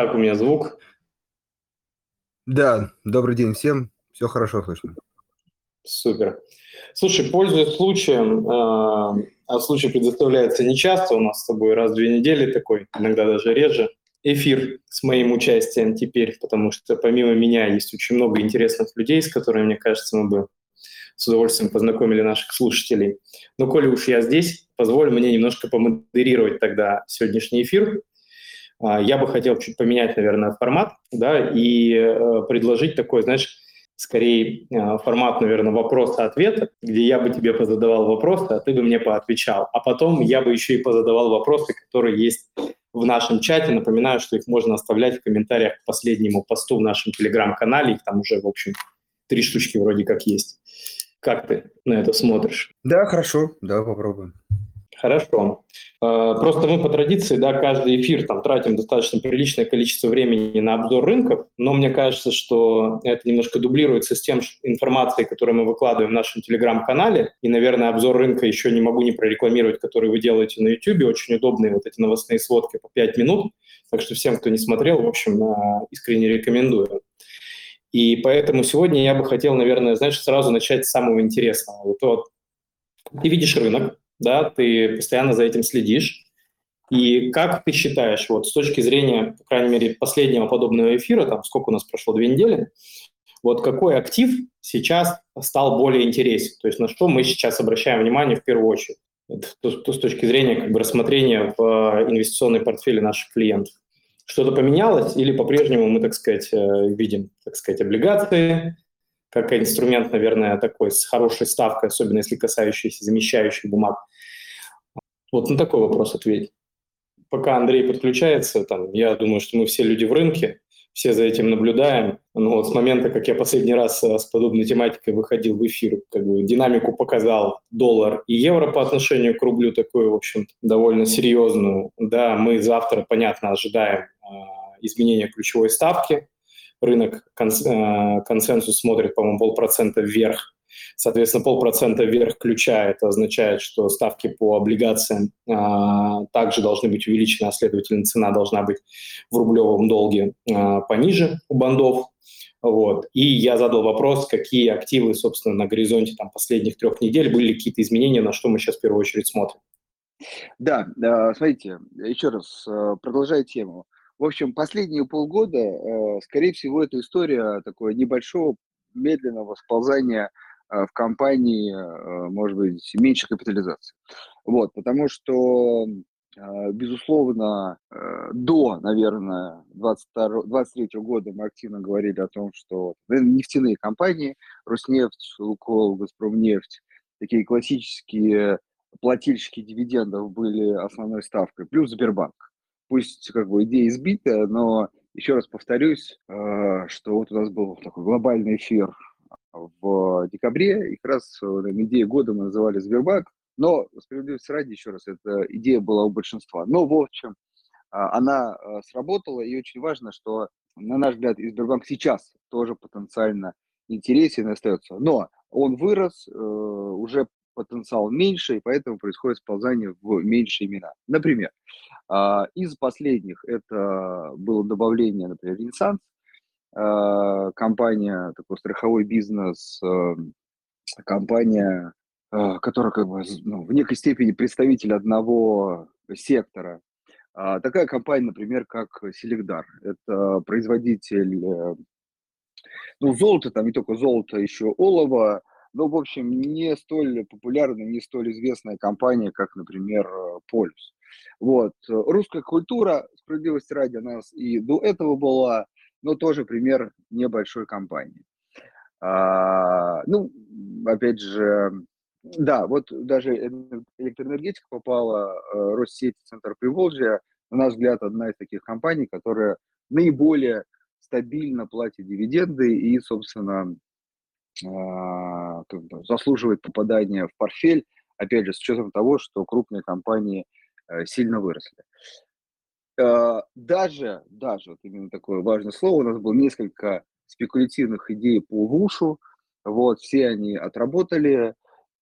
Как у меня звук? Да, добрый день всем. Все хорошо слышно. Супер. Слушай, пользуясь случаем, э, а случай предоставляется нечасто, у нас с тобой раз в две недели такой, иногда даже реже, эфир с моим участием теперь, потому что помимо меня есть очень много интересных людей, с которыми, мне кажется, мы бы с удовольствием познакомили наших слушателей. Но коли уж я здесь, позволь мне немножко помодерировать тогда сегодняшний эфир. А, я бы хотел чуть поменять, наверное, формат, да, и э, предложить такой, знаешь, скорее э, формат, наверное, вопроса-ответа, где я бы тебе позадавал вопросы, а ты бы мне поотвечал. А потом я бы еще и позадавал вопросы, которые есть в нашем чате. Напоминаю, что их можно оставлять в комментариях к последнему посту в нашем телеграм-канале. Их там уже, в общем, три штучки вроде как есть. Как ты на это смотришь? Да, хорошо, да, попробуем. Хорошо. Э, просто мы по традиции, да, каждый эфир там тратим достаточно приличное количество времени на обзор рынков, но мне кажется, что это немножко дублируется с тем информацией, которую мы выкладываем в нашем телеграм-канале. И, наверное, обзор рынка еще не могу не прорекламировать, который вы делаете на YouTube. Очень удобные вот эти новостные сводки по 5 минут. Так что всем, кто не смотрел, в общем, искренне рекомендую. И поэтому сегодня я бы хотел, наверное, знаешь, сразу начать с самого интересного. Вот, вот ты видишь рынок, да, ты постоянно за этим следишь. И как ты считаешь, вот с точки зрения, по крайней мере, последнего подобного эфира, там сколько у нас прошло, две недели, вот какой актив сейчас стал более интересен? То есть на что мы сейчас обращаем внимание в первую очередь? То, то с точки зрения как бы рассмотрения в э, инвестиционной портфеле наших клиентов. Что-то поменялось или по-прежнему мы, так сказать, э, видим, так сказать, облигации, как инструмент, наверное, такой с хорошей ставкой, особенно если касающийся замещающих бумаг. Вот на такой вопрос ответить. Пока Андрей подключается, там, я думаю, что мы все люди в рынке, все за этим наблюдаем. Но вот с момента, как я последний раз э, с подобной тематикой выходил в эфир, как бы динамику показал доллар и евро по отношению к рублю, такую, в общем довольно серьезную. Да, мы завтра, понятно, ожидаем э, изменения ключевой ставки рынок э, консенсус смотрит, по-моему, полпроцента вверх. Соответственно, полпроцента вверх ключа это означает, что ставки по облигациям а, также должны быть увеличены, а следовательно, цена должна быть в рублевом долге а, пониже у бандов. Вот. И я задал вопрос, какие активы, собственно, на горизонте там, последних трех недель были какие-то изменения, на что мы сейчас в первую очередь смотрим. Да, смотрите, еще раз, продолжая тему. В общем, последние полгода, э, скорее всего, это история такого небольшого медленного сползания э, в компании, э, может быть, меньшей капитализации. Вот, потому что, безусловно, до, наверное, 2023 года мы активно говорили о том, что нефтяные компании, Роснефть, Лукойл, Газпромнефть, такие классические плательщики дивидендов были основной ставкой, плюс Сбербанк пусть как бы идея избитая, но еще раз повторюсь, э, что вот у нас был такой глобальный эфир в декабре, и как раз идея года мы называли Сбербанк, но справедливости ради, еще раз, эта идея была у большинства. Но, в общем, она э, сработала, и очень важно, что, на наш взгляд, и Сбербанк сейчас тоже потенциально интересен и остается. Но он вырос, э, уже потенциал меньше, и поэтому происходит сползание в меньшие имена. Например, из последних это было добавление, например, Ренессанс, а, компания, такой страховой бизнес, а, компания, которая как бы ну, в некой степени представитель одного сектора. Такая компания, например, как Селегдар. Это производитель э, ну, золота, там не только золото, еще олово, но, в общем, не столь популярная, не столь известная компания, как, например, Полюс. Вот. Русская культура, справедливости ради, нас и до этого была, но тоже пример небольшой компании. А, ну, опять же, да, вот даже электроэнергетика попала, э, Россеть, Центр Приволжья, на наш взгляд, одна из таких компаний, которая наиболее стабильно платит дивиденды и, собственно, а, заслуживает попадания в портфель, опять же, с учетом того, что крупные компании сильно выросли. А, даже, даже, вот именно такое важное слово, у нас было несколько спекулятивных идей по ВУШу, вот, все они отработали,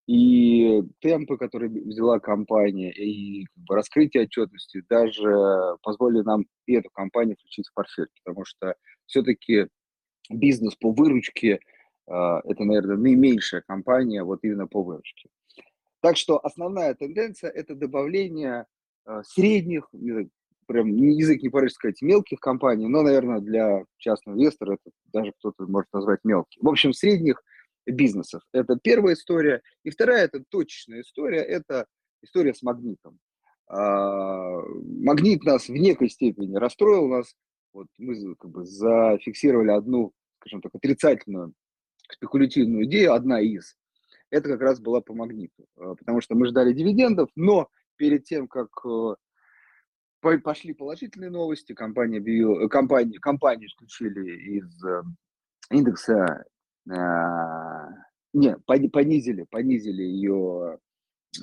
и темпы, которые взяла компания, и раскрытие отчетности даже позволили нам и эту компанию включить в портфель, потому что все-таки бизнес по выручке а, это, наверное, наименьшая компания вот именно по выручке. Так что основная тенденция – это добавление средних, прям язык не порой сказать, мелких компаний, но, наверное, для частного инвестора это даже кто-то может назвать мелким. В общем, средних бизнесов. Это первая история. И вторая – это точечная история, это история с магнитом. А, магнит нас в некой степени расстроил нас. Вот мы как бы зафиксировали одну, скажем так, отрицательную спекулятивную идею, одна из. Это как раз была по магниту, а, потому что мы ждали дивидендов, но перед тем, как э, пошли положительные новости, компания объявила, э, компании, компании исключили из э, индекса, не, понизили, понизили ее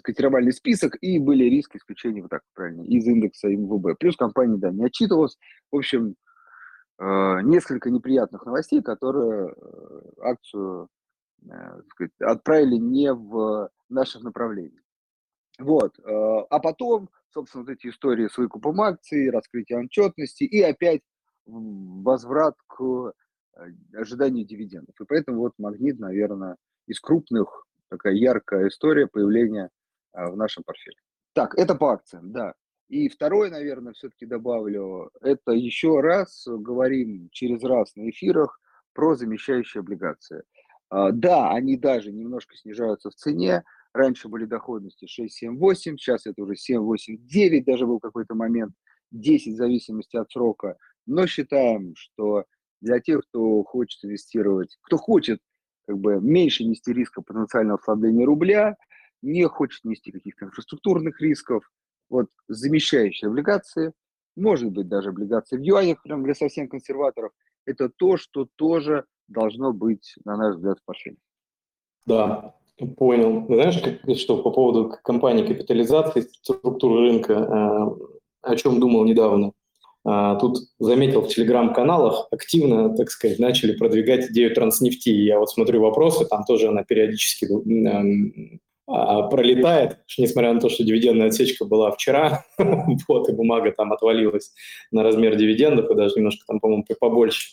котировальный список, и были риски исключения, вот так правильно, из индекса МВБ. Плюс компания, да, не отчитывалась. В общем, Э, несколько неприятных новостей, которые э, акцию э, сказать, отправили не в наше направление. Вот. А потом, собственно, вот эти истории с выкупом акций, раскрытием отчетности и опять возврат к ожиданию дивидендов. И поэтому вот магнит, наверное, из крупных такая яркая история появления в нашем портфеле. Так, это по акциям, да. И второе, наверное, все-таки добавлю, это еще раз говорим через раз на эфирах про замещающие облигации. Да, они даже немножко снижаются в цене. Раньше были доходности 6, 7, 8, сейчас это уже 7, 8, 9, даже был какой-то момент 10 в зависимости от срока. Но считаем, что для тех, кто хочет инвестировать, кто хочет как бы меньше нести риска потенциального ослабления рубля, не хочет нести каких-то инфраструктурных рисков, вот замещающие облигации, может быть даже облигации в юанях, прям для совсем консерваторов, это то, что тоже должно быть, на наш взгляд, в. Да, понял. Знаешь, как, что по поводу компании капитализации, структуры рынка, э, о чем думал недавно. А, тут заметил в телеграм-каналах активно, так сказать, начали продвигать идею транснефти. Я вот смотрю вопросы, там тоже она периодически а, пролетает, несмотря на то, что дивидендная отсечка была вчера, вот, и бумага там отвалилась на размер дивидендов, и даже немножко там, по-моему, побольше.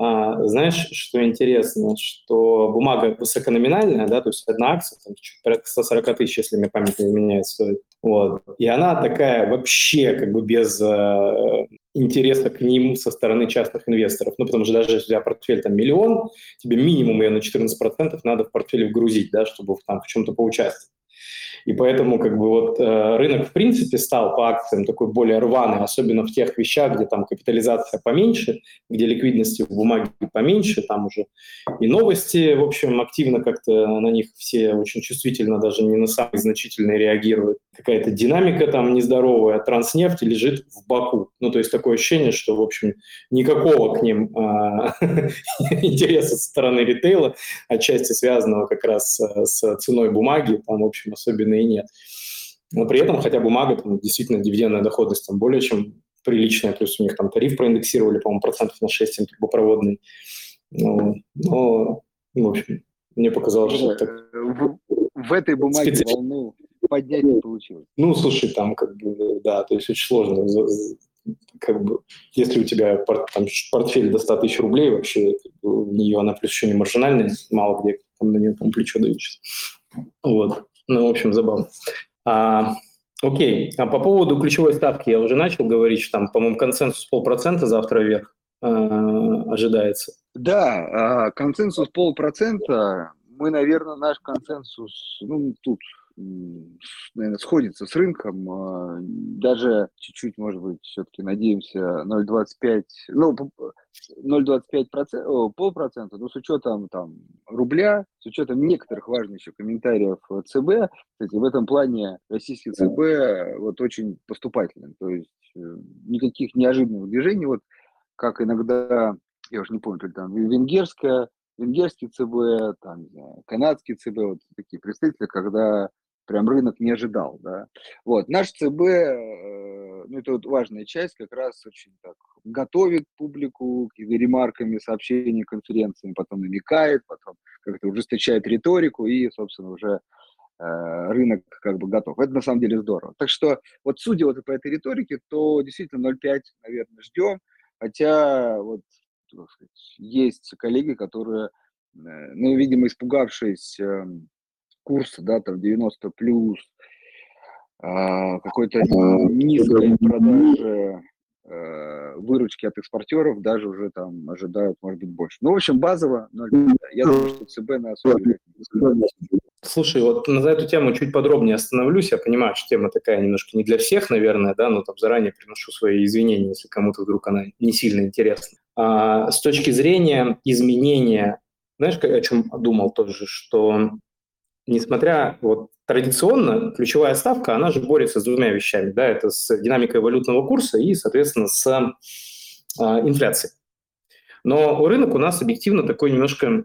А, знаешь, что интересно, что бумага высокономинальная, да, то есть одна акция, там, порядка 140 тысяч, если мне память не изменяет, стоит. Вот. И она такая вообще как бы без э, интереса к ним со стороны частных инвесторов. Ну, потому что даже если у тебя портфель там миллион, тебе минимум ее на 14% надо в портфеле вгрузить, да, чтобы там в чем-то поучаствовать. И поэтому как бы вот э, рынок в принципе стал по акциям такой более рваный, особенно в тех вещах, где там капитализация поменьше, где ликвидности в бумаге поменьше, там уже и новости, в общем, активно как-то на них все очень чувствительно, даже не на самые значительные реагируют. Какая-то динамика там нездоровая, транснефть лежит в боку. Ну, то есть такое ощущение, что, в общем, никакого к ним а, интереса со стороны ритейла, отчасти связанного как раз э, с ценой бумаги, там, в общем, особенно и нет. Но при этом, хотя бумага, там, действительно, дивидендная доходность там более чем приличная, плюс у них там тариф проиндексировали, по-моему, процентов на 6 трубопроводный. Ну, но, в общем, мне показалось, что так... В, в этой бумаге специфи... волну поднять не получилось. Ну, слушай, там как бы, да, то есть очень сложно. Как бы, если у тебя там, портфель до 100 тысяч рублей, вообще в нее она плюс еще не маржинальная, мало где там на нее там плечо дают. Вот. Ну, в общем, забавно. А, окей. А по поводу ключевой ставки я уже начал говорить, что там, по-моему, консенсус полпроцента завтра вверх э, ожидается. Да, а, консенсус полпроцента. Мы, наверное, наш консенсус, ну, тут наверное, сходится с рынком. А, даже чуть-чуть, может быть, все-таки надеемся 0,25, ну, 0,25%, полпроцента, но с учетом там рубля, с учетом некоторых важных еще комментариев ЦБ, кстати, в этом плане российский ЦБ вот очень поступательный, то есть э, никаких неожиданных движений, вот как иногда, я уже не помню, то ли там венгерская, венгерский ЦБ, там, не знаю, канадский ЦБ, вот такие представители, когда прям рынок не ожидал, да. Вот, наш ЦБ, э, ну, это вот важная часть, как раз очень так готовит публику какими ремарками, сообщениями, конференциями, потом намекает, потом как-то ужесточает риторику и, собственно, уже рынок как бы готов. Это на самом деле здорово. Так что вот судя вот по этой риторике, то действительно 0,5, наверное, ждем. Хотя вот сказать, есть коллеги, которые, ну, видимо, испугавшись эм, курса, да, там 90 плюс, а, какой-то низкой продажи э, выручки от экспортеров даже уже там ожидают, может быть, больше. Ну, в общем, базово 0,5. Я думаю, что ЦБ на особо Слушай, вот на эту тему чуть подробнее остановлюсь. Я понимаю, что тема такая немножко не для всех, наверное, да, но там заранее приношу свои извинения, если кому-то вдруг она не сильно интересна. А, с точки зрения изменения, знаешь, о чем думал тоже, что несмотря вот традиционно ключевая ставка, она же борется с двумя вещами, да, это с динамикой валютного курса и, соответственно, с э, инфляцией. Но рынок у нас объективно такой немножко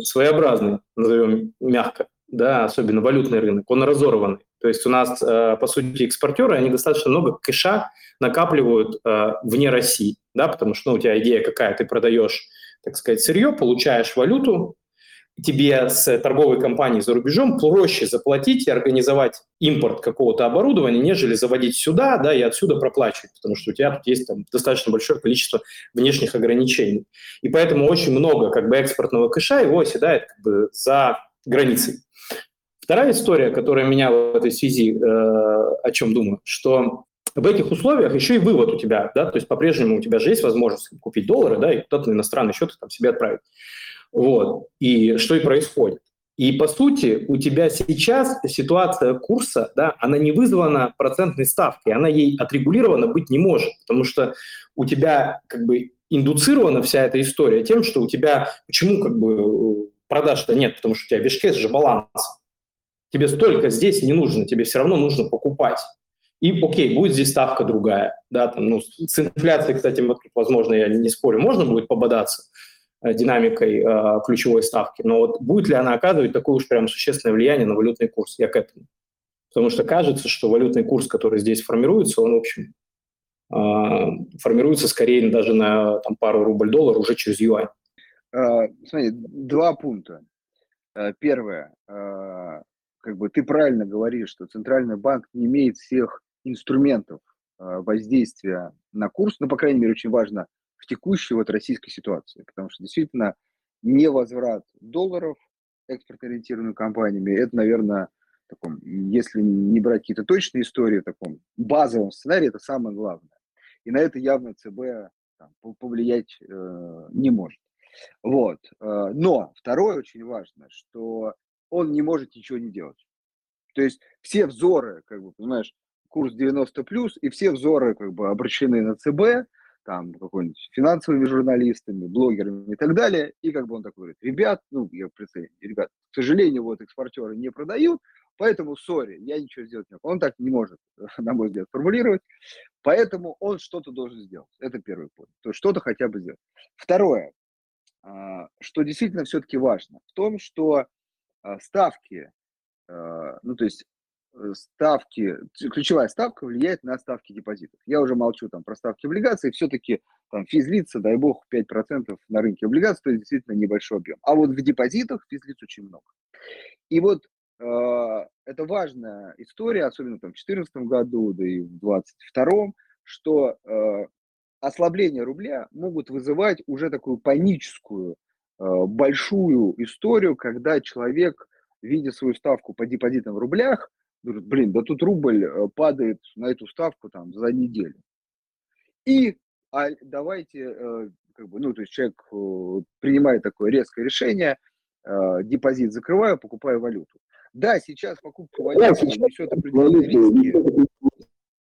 своеобразный, назовем мягко, да, особенно валютный рынок, он разорванный. То есть у нас, э, по сути, экспортеры, они достаточно много кэша накапливают э, вне России, да, потому что ну, у тебя идея какая, ты продаешь, так сказать, сырье, получаешь валюту, тебе с торговой компанией за рубежом проще заплатить и организовать импорт какого-то оборудования, нежели заводить сюда, да, и отсюда проплачивать, потому что у тебя тут есть там достаточно большое количество внешних ограничений. И поэтому очень много как бы экспортного кэша его оседает как бы за границей. Вторая история, которая меня в этой связи, э, о чем думаю, что в этих условиях еще и вывод у тебя, да, то есть по-прежнему у тебя же есть возможность купить доллары, да, и куда-то на иностранный счет там себе отправить. Вот. И что и происходит. И по сути у тебя сейчас ситуация курса, да, она не вызвана процентной ставкой, она ей отрегулирована быть не может, потому что у тебя как бы индуцирована вся эта история тем, что у тебя почему как бы продаж-то нет, потому что у тебя вешкес же баланс. Тебе столько здесь не нужно, тебе все равно нужно покупать. И окей, будет здесь ставка другая. Да, там, ну, с инфляцией, кстати, возможно, я не спорю, можно будет пободаться, динамикой э, ключевой ставки. Но вот будет ли она оказывать такое уж прям существенное влияние на валютный курс? Я к этому. Потому что кажется, что валютный курс, который здесь формируется, он, в общем, э, формируется скорее даже на там, пару рубль-доллар уже через юань. Смотри, два пункта. Э, первое. Как бы ты правильно говоришь, что Центральный банк не имеет всех инструментов воздействия на курс, но, по крайней мере, очень важно в текущей вот российской ситуации, потому что действительно невозврат долларов экспорт-ориентированными компаниями, это, наверное, таком, если не брать какие-то точные истории, в таком базовом сценарии, это самое главное. И на это явно ЦБ там, повлиять э, не может. Вот. Э, но второе очень важно, что он не может ничего не делать. То есть все взоры, как бы, понимаешь, курс 90 плюс, и все взоры как бы обращены на ЦБ, там какой-нибудь финансовыми журналистами, блогерами и так далее. И как бы он такой говорит, ребят, ну, я представляю, ребят, к сожалению, вот экспортеры не продают, поэтому, сори, я ничего сделать не могу. Он так не может, на мой взгляд, формулировать. Поэтому он что-то должен сделать. Это первый пункт. То есть что-то хотя бы сделать. Второе, а, что действительно все-таки важно, в том, что а, ставки, а, ну, то есть ставки, ключевая ставка влияет на ставки депозитов. Я уже молчу там про ставки облигаций, все-таки там физлица, дай бог, 5% на рынке облигаций, то есть действительно небольшой объем. А вот в депозитах физлиц очень много. И вот э, это важная история, особенно там в 2014 году, да и в 2022, что э, ослабление рубля могут вызывать уже такую паническую э, большую историю, когда человек, видя свою ставку по депозитам в рублях, Говорят, блин, да тут рубль э, падает на эту ставку там за неделю. И а давайте, э, как бы, ну, то есть человек э, принимает такое резкое решение, депозит закрываю, покупаю валюту. Да, сейчас покупка валюты несет определенные риски,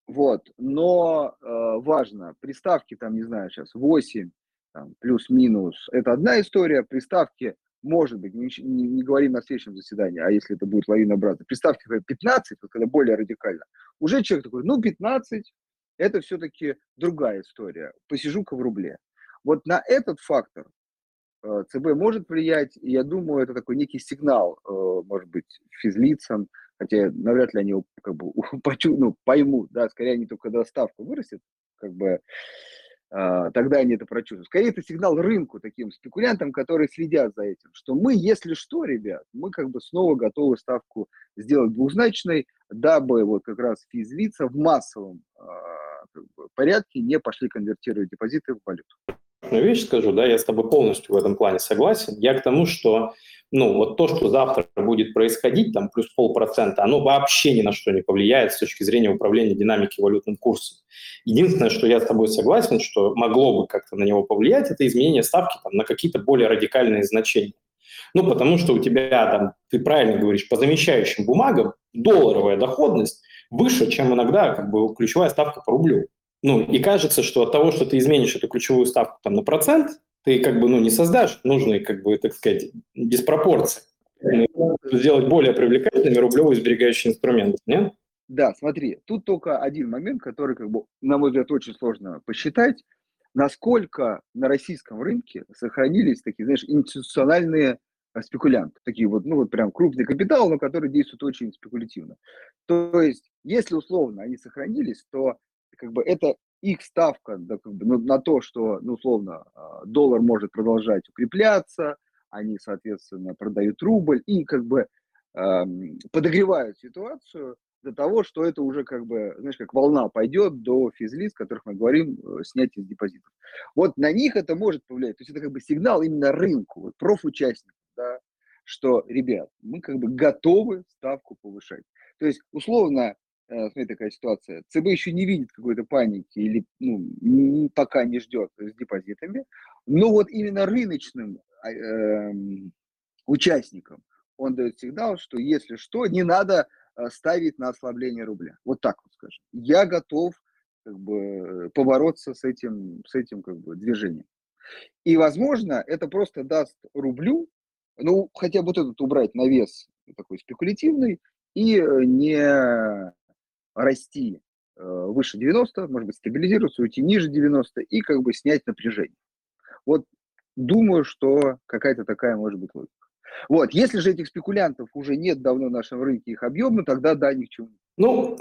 вот, но э, важно, приставки там, не знаю, сейчас 8, там, плюс-минус, это одна история, приставки может быть, не, не, не говорим на следующем заседании, а если это будет лавинообразно, представьте, 15, вот когда более радикально, уже человек такой, ну, 15, это все-таки другая история, посижу-ка в рубле. Вот на этот фактор э, ЦБ может влиять, и я думаю, это такой некий сигнал, э, может быть, физлицам, хотя навряд ли они как бы ну, поймут, да, скорее они только когда ставка вырастет, как бы тогда они это прочувствуют. Скорее, это сигнал рынку, таким спекулянтам, которые следят за этим, что мы, если что, ребят, мы как бы снова готовы ставку сделать двузначной, дабы вот как раз физлица в массовом а, как бы, порядке не пошли конвертировать депозиты в валюту. Вещь скажу, да, я с тобой полностью в этом плане согласен. Я к тому, что ну, вот то, что завтра будет происходить, там, плюс полпроцента, оно вообще ни на что не повлияет с точки зрения управления динамики валютным курсом. Единственное, что я с тобой согласен, что могло бы как-то на него повлиять, это изменение ставки там, на какие-то более радикальные значения. Ну, потому что у тебя там, ты правильно говоришь, по замещающим бумагам долларовая доходность выше, чем иногда как бы ключевая ставка по рублю. Ну, и кажется, что от того, что ты изменишь эту ключевую ставку там, на процент, ты как бы ну, не создашь нужные, как бы, так сказать, диспропорции. Сделать более привлекательными рублевые сберегающие инструменты, нет? Да, смотри, тут только один момент, который, как бы, на мой взгляд, очень сложно посчитать, насколько на российском рынке сохранились такие, знаешь, институциональные а, спекулянты, такие вот, ну вот прям крупный капитал, но который действует очень спекулятивно. То есть, если условно они сохранились, то как бы это их ставка на то, что, ну, условно, а, доллар может продолжать укрепляться, они, соответственно, продают рубль и как бы подогревают ситуацию до того, что это уже как бы, знаешь, как волна пойдет до физлиц, о которых мы говорим, э, снятие из депозитов. Вот на них это может повлиять. То есть это как бы сигнал именно рынку, вот, профучастникам, да, что, ребят, мы как бы готовы ставку повышать. То есть, условно, смотри, такая ситуация. ЦБ еще не видит какой-то паники или ну, пока не ждет с депозитами, но вот именно рыночным э, участникам он дает сигнал, что если что, не надо э, ставить на ослабление рубля. Вот так вот скажем. Я готов как бы, побороться с этим, с этим как бы, движением. И, возможно, это просто даст рублю, ну, хотя бы вот этот убрать навес такой спекулятивный, и э, не расти э, выше 90, может быть, стабилизироваться, уйти ниже 90 и как бы снять напряжение. Вот думаю, что какая-то такая может быть логика. Вот, если же этих спекулянтов уже нет давно в нашем рынке, их объемно, тогда да, ни к чему. Ну,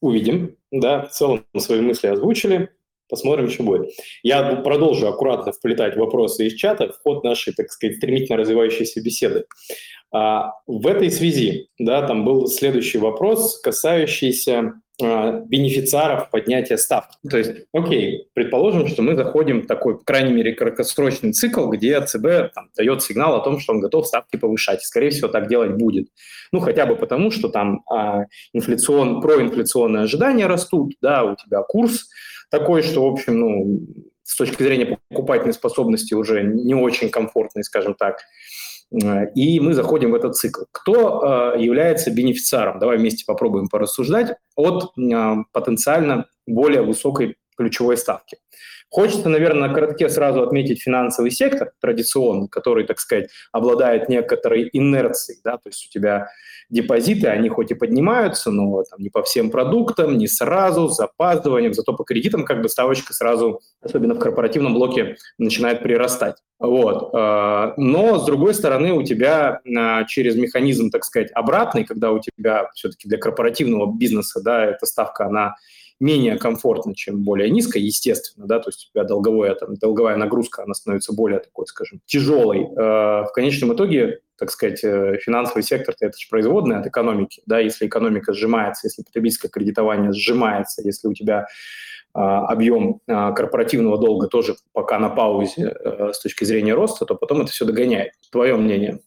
увидим, да, в целом свои мысли озвучили, посмотрим, что будет. Я продолжу аккуратно вплетать вопросы из чата в ход нашей, так сказать, стремительно развивающейся беседы. А, в этой связи, да, там был следующий вопрос, касающийся а, бенефициаров поднятия ставки. То есть, окей, предположим, что мы заходим в такой, по крайней мере, краткосрочный цикл, где ЦБ там, дает сигнал о том, что он готов ставки повышать. Скорее всего, так делать будет. Ну, хотя бы потому, что там а, инфляцион, проинфляционные ожидания растут, да, у тебя курс такой, что, в общем, ну, с точки зрения покупательной способности уже не очень комфортный, скажем так. И мы заходим в этот цикл. Кто э, является бенефициаром? Давай вместе попробуем порассуждать от э, потенциально более высокой ключевой ставки. Хочется, наверное, на коротке сразу отметить финансовый сектор традиционный, который, так сказать, обладает некоторой инерцией. Да? То есть у тебя депозиты, они хоть и поднимаются, но там, не по всем продуктам, не сразу, с запаздыванием, зато по кредитам как бы ставочка сразу, особенно в корпоративном блоке, начинает прирастать. Вот. А, но, с другой стороны, у тебя а, через механизм, так сказать, обратный, когда у тебя все-таки для корпоративного бизнеса да, эта ставка, она менее комфортно, чем более низкая, естественно, да, то есть у тебя долговая, там, долговая нагрузка, она становится более такой, скажем, тяжелой. Э, в конечном итоге, так сказать, э, финансовый сектор – это же производная от экономики, да, если экономика сжимается, если потребительское кредитование сжимается, если у тебя э, объем корпоративного долга тоже пока на паузе с точки зрения роста, то потом это все догоняет. Твое мнение?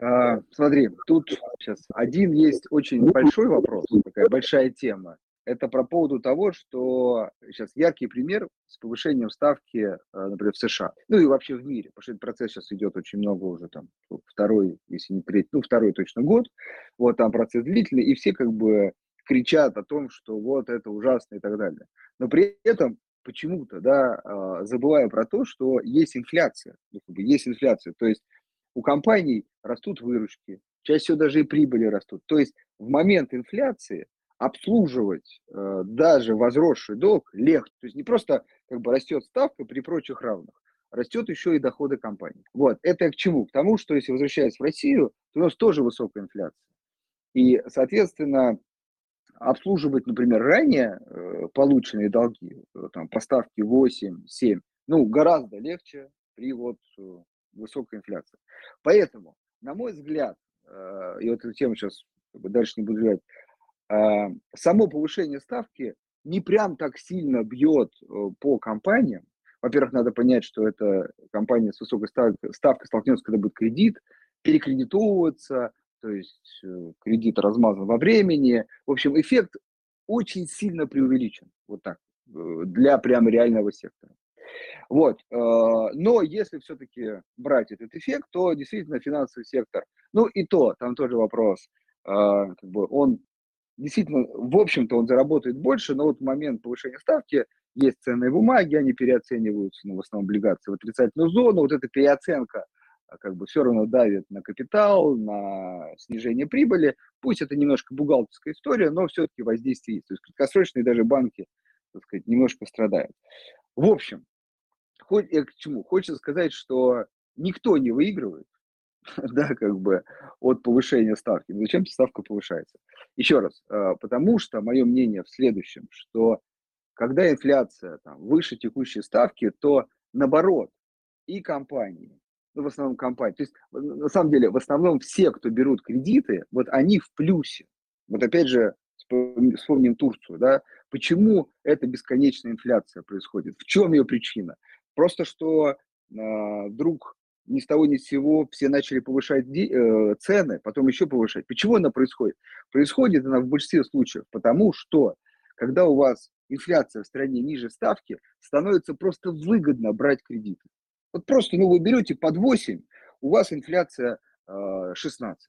А, смотри, тут сейчас один есть очень большой вопрос, такая большая тема это про поводу того, что сейчас яркий пример с повышением ставки, э, например, в США, ну и вообще в мире, потому что этот процесс сейчас идет очень много уже там, второй, если не третий, ну второй точно год, вот там процесс длительный, и все как бы кричат о том, что вот это ужасно и так далее. Но при этом почему-то, да, а, забывая про то, что есть инфляция, ну, как бы есть инфляция, то есть у компаний растут выручки, чаще всего даже и прибыли растут. То есть в момент инфляции обслуживать э, даже возросший долг легче. То есть не просто как бы растет ставка при прочих равных, растет еще и доходы компании. Вот, это к чему? К тому, что если возвращаясь в Россию, то у нас тоже высокая инфляция. И, соответственно, обслуживать, например, ранее э, полученные долги, э, там, поставки 8, 7, ну, гораздо легче при вот э, высокой инфляции. Поэтому, на мой взгляд, э, и вот эту тему сейчас дальше не буду говорить, само повышение ставки не прям так сильно бьет э, по компаниям. Во-первых, надо понять, что эта компания с высокой ставкой, ставкой столкнется, когда будет кредит, перекредитовываться, то есть э, кредит размазан во времени. В общем, эффект очень сильно преувеличен, вот так, э, для прям реального сектора. Вот. Но если все-таки брать этот эффект, то действительно финансовый сектор, ну и то, там тоже вопрос, как бы он действительно, в общем-то, он заработает больше, но вот в момент повышения ставки есть ценные бумаги, они переоцениваются, ну, в основном облигации в отрицательную зону, вот эта переоценка а, как бы все равно давит на капитал, на снижение прибыли. Пусть это немножко бухгалтерская история, но все-таки воздействие есть. То есть краткосрочные даже банки, так сказать, немножко страдают. В общем, хоть, к чему? Хочется сказать, что никто не выигрывает, да, как бы от повышения ставки. Зачем ставка повышается? Еще раз, а, потому что мое мнение в следующем, что когда инфляция там, выше текущей ставки, то наоборот, и компании, ну, в основном компании, то есть на самом деле в основном все, кто берут кредиты, вот они в плюсе. Вот опять же, вспомним Турцию, да, почему эта бесконечная инфляция происходит, в чем ее причина? Просто что э, вдруг ни с того ни с сего все начали повышать э, цены, потом еще повышать. Почему она происходит? Происходит она в большинстве случаев, потому что когда у вас инфляция в стране ниже ставки, становится просто выгодно брать кредиты. Вот просто, ну, вы берете под 8, у вас инфляция э, 16.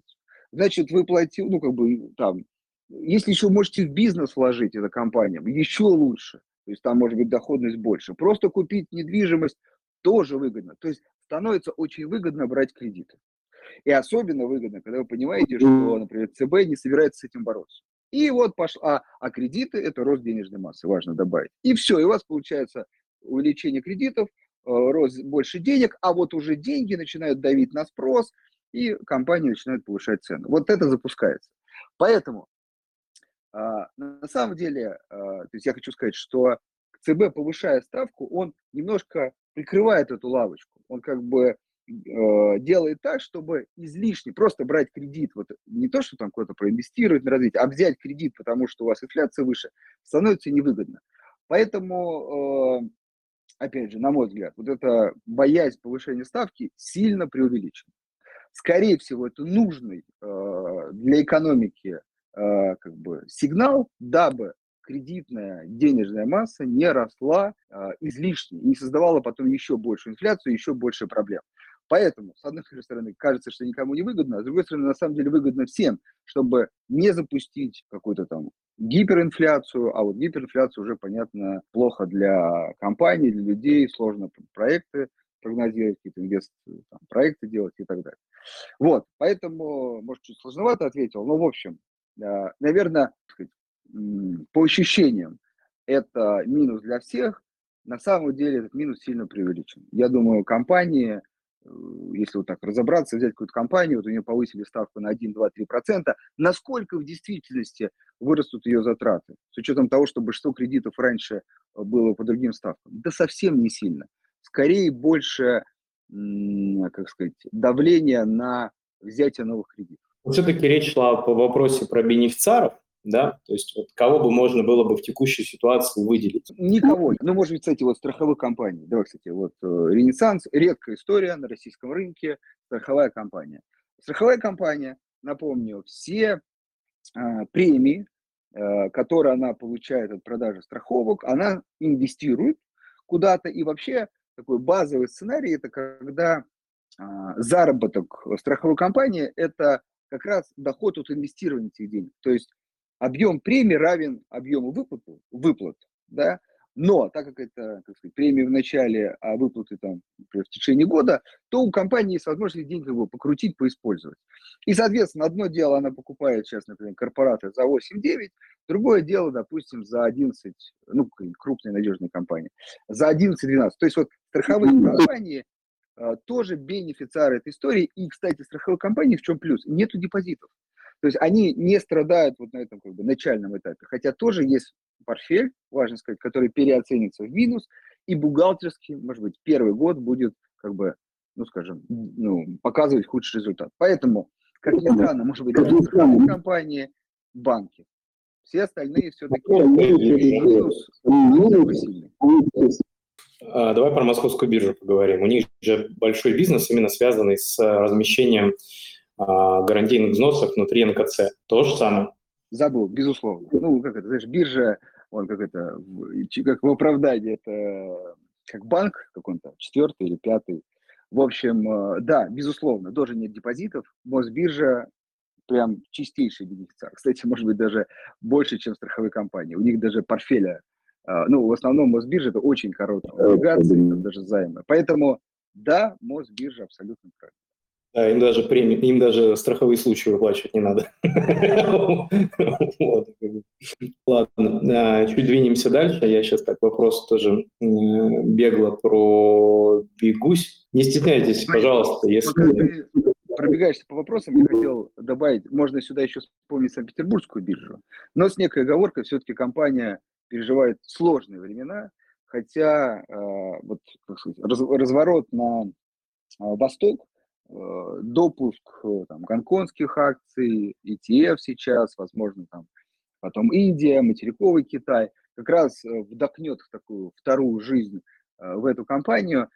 Значит, вы платите, ну, как бы, там, если еще можете в бизнес вложить, это компаниям, еще лучше. То есть там может быть доходность больше. Просто купить недвижимость тоже выгодно. То есть становится очень выгодно брать кредиты. И особенно выгодно, когда вы понимаете, что, например, ЦБ не собирается с этим бороться. И вот пошло, а, а кредиты – это рост денежной массы, важно добавить. И все, и у вас получается увеличение кредитов, э, рост больше денег, а вот уже деньги начинают давить на спрос, и компании начинают повышать цены. Вот это запускается. Поэтому а, на самом деле, а, то есть я хочу сказать, что ЦБ, повышая ставку, он немножко прикрывает эту лавочку. Он как бы э, делает так, чтобы излишне просто брать кредит, вот не то, что там куда-то проинвестировать на развитие, а взять кредит, потому что у вас инфляция выше, становится невыгодно. Поэтому, э, опять же, на мой взгляд, вот эта боязнь повышения ставки сильно преувеличена. Скорее всего, это нужный э, для экономики э, как бы сигнал, дабы кредитная денежная масса не росла э, излишне и не создавала потом еще большую инфляцию, еще больше проблем. Поэтому, с одной стороны, кажется, что никому не выгодно, а с другой стороны, на самом деле выгодно всем, чтобы не запустить какую-то там гиперинфляцию, а вот гиперинфляция уже, понятно, плохо для компаний, для людей, сложно проекты прогнозировать, какие-то инвест, там, проекты делать и так далее. Вот, поэтому, может, чуть сложновато ответил, но, в общем, э, наверное, по ощущениям, это минус для всех, на самом деле этот минус сильно преувеличен. Я думаю, компании, э, если вот так разобраться, взять какую-то компанию, вот у нее повысили ставку на 1, 2, 3 процента, насколько в действительности вырастут ее затраты, с учетом того, что большинство кредитов раньше было по другим ставкам? Да совсем не сильно. Скорее больше, как сказать, давление на взятие новых кредитов. Все-таки речь шла по вопросе про бенефициаров, да, то есть вот кого бы можно было бы в текущей ситуации выделить? Никого. Ну, может быть, кстати, вот страховых компаний. Давай, кстати, вот э, Ренессанс, редкая история на российском рынке, страховая компания. Страховая компания, напомню, все э, премии, э, которые она получает от продажи страховок, она инвестирует куда-то. И вообще такой базовый сценарий, это когда э, заработок страховой компании – это как раз доход от инвестирования этих денег. То есть объем премии равен объему выплат, выплат, да, но так как это, как сказать, премия в начале, а выплаты там, например, в течение года, то у компании есть возможность деньги его покрутить, поиспользовать. И, соответственно, одно дело она покупает сейчас, например, корпораты за 8-9, другое дело, допустим, за 11, ну, крупные надежные компании, за 11-12. То есть вот страховые компании а, тоже бенефициары этой истории. И, кстати, страховой компании в чем плюс? Нету депозитов. То есть они не страдают вот на этом как бы, начальном этапе. Хотя тоже есть портфель, важно сказать, который переоценится в минус, и бухгалтерский, может быть, первый год будет, как бы, ну, скажем, ну, показывать худший результат. Поэтому, как ни странно, может быть, даже компании, банки. Все остальные все-таки минус, минус а, Давай про московскую биржу поговорим. У них же большой бизнес, именно связанный с размещением гарантийных взносов внутри НКЦ. То же самое. Забыл, безусловно. Ну, как это, знаешь, биржа, он как это, как в оправдании, это как банк какой-то, четвертый или пятый. В общем, э, да, безусловно, тоже нет депозитов. Мосбиржа прям чистейший бенефициар. Кстати, может быть, даже больше, чем страховые компании. У них даже портфеля, э, ну, в основном Мосбиржа это очень короткие облигации, даже займы. Поэтому, да, Мосбиржа абсолютно правильно. Да, им даже премии, им даже страховые случаи выплачивать не надо. Ладно, чуть двинемся дальше. Я сейчас так вопрос тоже бегло про бегусь. Не стесняйтесь, пожалуйста, если... Пробегаешься по вопросам, я хотел добавить, можно сюда еще вспомнить Санкт-Петербургскую биржу, но с некой оговоркой все-таки компания переживает сложные времена, хотя э, вот, сказать, разворот на э, восток допуск э, там, гонконгских акций, ETF сейчас, возможно, там потом Индия, материковый Китай, как раз э, вдохнет в такую вторую жизнь в эту компанию.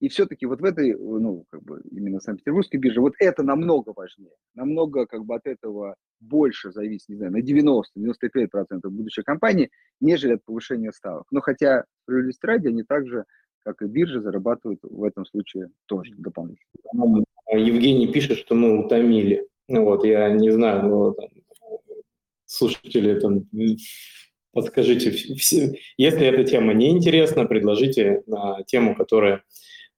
И все-таки вот в этой, ну, как бы именно Санкт-Петербургской бирже, вот это намного важнее, намного как бы от этого больше зависит, не знаю, на 90-95% будущей компании, нежели от повышения ставок. Но хотя справедливости ради они также, как и биржа, зарабатывают в этом случае тоже дополнительно. Евгений пишет, что мы утомили. Ну вот, я не знаю, но там, слушатели там подскажите, все, если эта тема не интересна, предложите на тему, которая,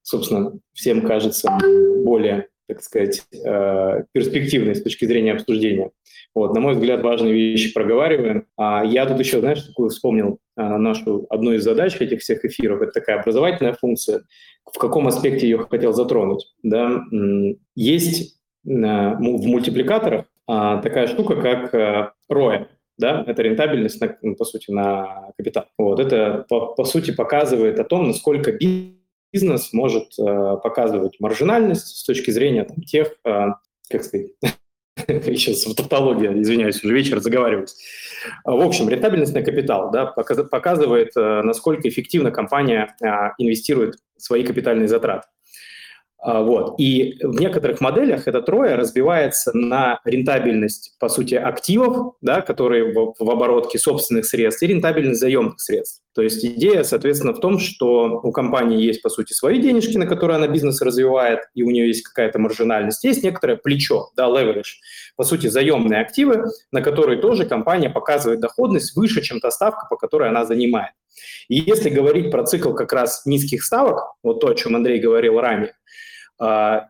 собственно, всем кажется более, так сказать, э, перспективной с точки зрения обсуждения. Вот, на мой взгляд, важные вещи проговариваем. А я тут еще, знаешь, такую вспомнил а, нашу одну из задач этих всех эфиров. Это такая образовательная функция. В каком аспекте ее хотел затронуть? Да? Есть а, в мультипликаторах а, такая штука, как ROE. Да, это рентабельность, на, ну, по сути, на капитал. Вот, это, по, по сути, показывает о том, насколько бизнес может э, показывать маржинальность с точки зрения там, тех, э, как сказать, сейчас в тавтологии, извиняюсь, уже вечер заговариваюсь. В общем, рентабельность на капитал да, показывает, э, насколько эффективно компания а, инвестирует свои капитальные затраты. А, вот. И в некоторых моделях это трое разбивается на рентабельность, по сути, активов, да, которые в, в оборотке собственных средств, и рентабельность заемных средств. То есть идея, соответственно, в том, что у компании есть, по сути, свои денежки, на которые она бизнес развивает, и у нее есть какая-то маржинальность. Есть некоторое плечо, да, leverage. По сути, заемные активы, на которые тоже компания показывает доходность выше, чем та ставка, по которой она занимает. И если говорить про цикл как раз низких ставок, вот то, о чем Андрей говорил ранее,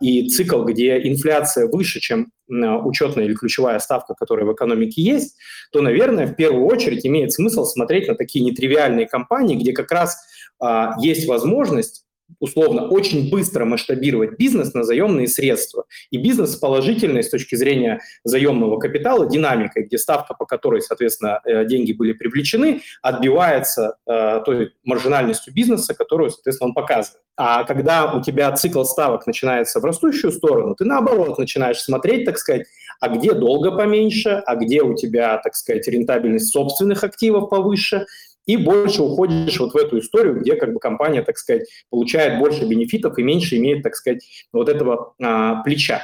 и цикл, где инфляция выше, чем учетная или ключевая ставка, которая в экономике есть, то, наверное, в первую очередь имеет смысл смотреть на такие нетривиальные компании, где как раз а, есть возможность условно, очень быстро масштабировать бизнес на заемные средства. И бизнес положительный с точки зрения заемного капитала, динамикой, где ставка, по которой, соответственно, э, деньги были привлечены, отбивается э, той маржинальностью бизнеса, которую, соответственно, он показывает. А когда у тебя цикл ставок начинается в растущую сторону, ты наоборот начинаешь смотреть, так сказать, а где долго поменьше, а где у тебя, так сказать, рентабельность собственных активов повыше, и больше уходишь вот в эту историю, где как бы компания, так сказать, получает больше бенефитов и меньше имеет, так сказать, вот этого а, плеча.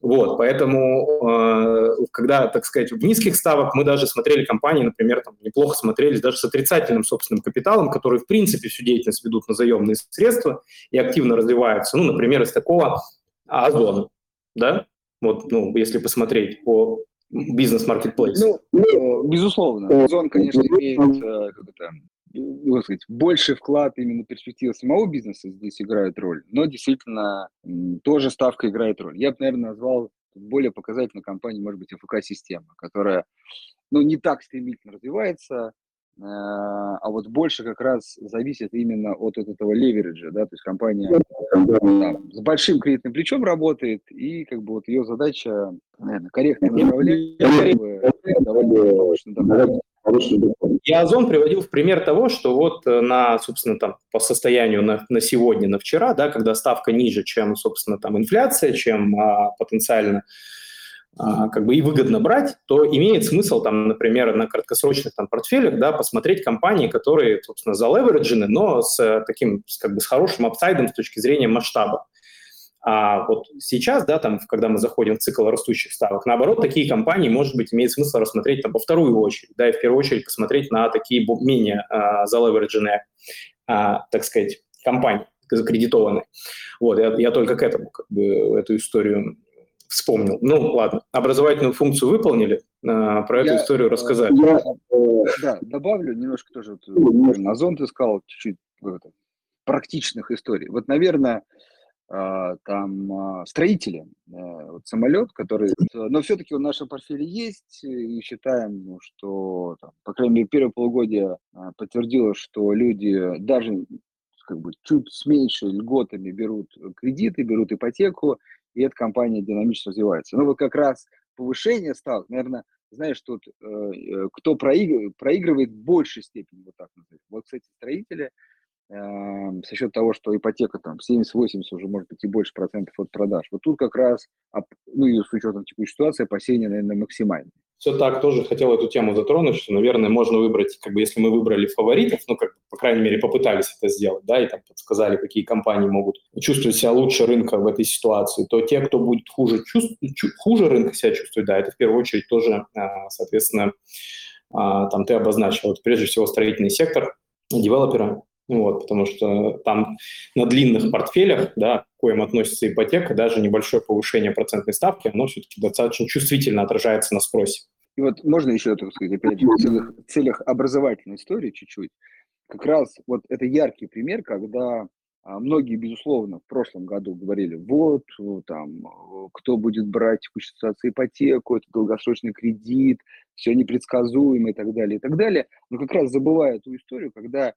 Вот, поэтому, э, когда, так сказать, в низких ставок мы даже смотрели компании, например, там неплохо смотрелись даже с отрицательным собственным капиталом, которые, в принципе, всю деятельность ведут на заемные средства и активно развиваются. Ну, например, из такого Озона, да? Вот, ну, если посмотреть по бизнес-маркетплейс? Ну, э, безусловно. Озон, конечно, имеет э, как это, ну, сказать, больший вклад именно перспективы самого бизнеса здесь играет роль, но действительно тоже ставка играет роль. Я бы, наверное, назвал более показательной компанией, может быть, ФК-система, которая ну, не так стремительно развивается, а вот больше как раз зависит именно от, от этого левериджа, да, то есть компания там, с большим кредитным плечом работает, и как бы вот ее задача, наверное, корректно направлять, я Озон приводил в пример того, что вот э, на, собственно, там, по состоянию на, на сегодня, на вчера, да, когда ставка ниже, чем, собственно, там инфляция, чем а, потенциально а, как бы и выгодно брать, то имеет смысл, там, например, на краткосрочных там, портфелях да, посмотреть компании, которые, собственно, залевереджены, но с таким, с, как бы, с хорошим апсайдом с точки зрения масштаба. А вот сейчас, да, там, когда мы заходим в цикл растущих ставок, наоборот, такие компании, может быть, имеет смысл рассмотреть там, во вторую очередь, да, и в первую очередь посмотреть на такие менее а, залевередженные, а, так сказать, компании, закредитованные. Вот, я, я только к этому, как бы, эту историю вспомнил. Ну, ладно, образовательную функцию выполнили, а, про эту я, историю рассказали. Я, э, да, добавлю немножко тоже, вот, на зон ты сказал чуть-чуть практичных историй. Вот, наверное, а, там а, строители, вот самолет, который, но все-таки в нашем портфеле есть, и считаем, ну, что, там, по крайней мере, первое полугодие подтвердило, что люди даже как бы чуть с меньшей льготами берут кредиты, берут ипотеку, и эта компания динамично развивается. Но вот как раз повышение ставок, наверное, знаешь, тут э, э кто проигрывает, проигрывает в большей степени, вот так назовем. Вот, кстати, строители, со счет того, что ипотека там 70-80 уже может быть и больше процентов от продаж. Вот тут как раз, ну и с учетом текущей ситуации, опасения, наверное, максимальные все так тоже хотел эту тему затронуть, что, наверное, можно выбрать, как бы, если мы выбрали фаворитов, ну, как, по крайней мере, попытались это сделать, да, и там подсказали, какие компании могут чувствовать себя лучше рынка в этой ситуации, то те, кто будет хуже, чувств, хуже рынка себя чувствовать, да, это в первую очередь тоже, а, соответственно, а, там ты обозначил. Вот прежде всего строительный сектор, девелоперы, вот, потому что там на длинных портфелях, да, к коим относится ипотека, даже небольшое повышение процентной ставки, оно все-таки достаточно чувствительно отражается на спросе. И вот можно еще, так сказать, опять в целях, целях образовательной истории чуть-чуть. Как раз вот это яркий пример, когда а, многие, безусловно, в прошлом году говорили, вот, там, кто будет брать ситуации ипотеку, это долгосрочный кредит, все непредсказуемо и так далее, и так далее. Но как раз забывая эту историю, когда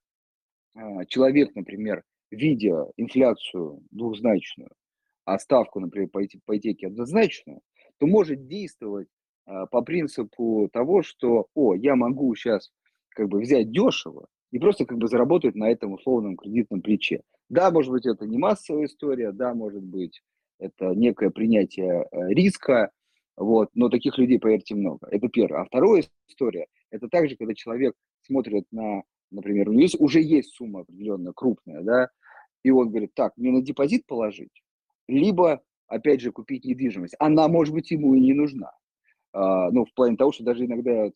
человек, например, видя инфляцию двухзначную, а ставку, например, по ипотеке однозначную, то может действовать а, по принципу того, что, о, я могу сейчас как бы взять дешево и просто как бы заработать на этом условном кредитном плече. Да, может быть, это не массовая история, да, может быть, это некое принятие э, риска, вот, но таких людей, поверьте, много. Это первое. А вторая история, это также, когда человек смотрит на например, у него есть, уже есть сумма определенная, крупная, да, и он говорит, так, мне на депозит положить, либо, опять же, купить недвижимость. Она, может быть, ему и не нужна. А, ну, в плане того, что даже иногда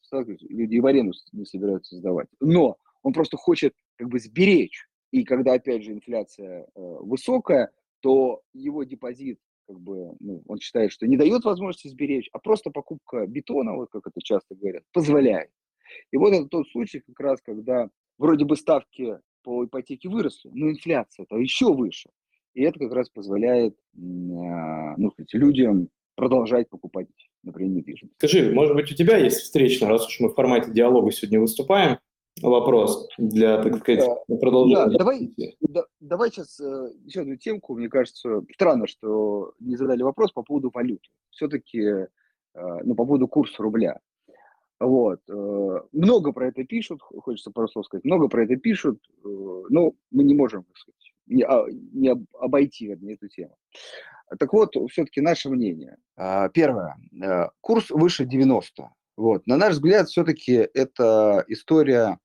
люди и в аренду не собираются сдавать. Но он просто хочет как бы сберечь. И когда, опять же, инфляция э, высокая, то его депозит как бы, ну, он считает, что не дает возможности сберечь, а просто покупка бетона, вот как это часто говорят, позволяет. И вот это тот случай как раз, когда вроде бы ставки по ипотеке выросли, но инфляция-то еще выше. И это как раз позволяет а, ну, сказать, людям продолжать покупать, например, недвижимость. Скажи, может быть, у тебя есть встречный, раз уж мы в формате диалога сегодня выступаем, вопрос для, так сказать, продолжения. Да, давай, да, давай сейчас э, еще одну темку. Мне кажется, странно, что не задали вопрос по поводу валюты. Все-таки, э, ну, по поводу курса рубля. Вот. Э, много про это пишут, хочется пару слов сказать, много про это пишут, э, но мы не можем, так сказать, не, а, не обойти вернее, эту тему. Так вот, все-таки наше мнение. А, первое. Э, курс выше 90. Вот. На наш взгляд, все-таки это история,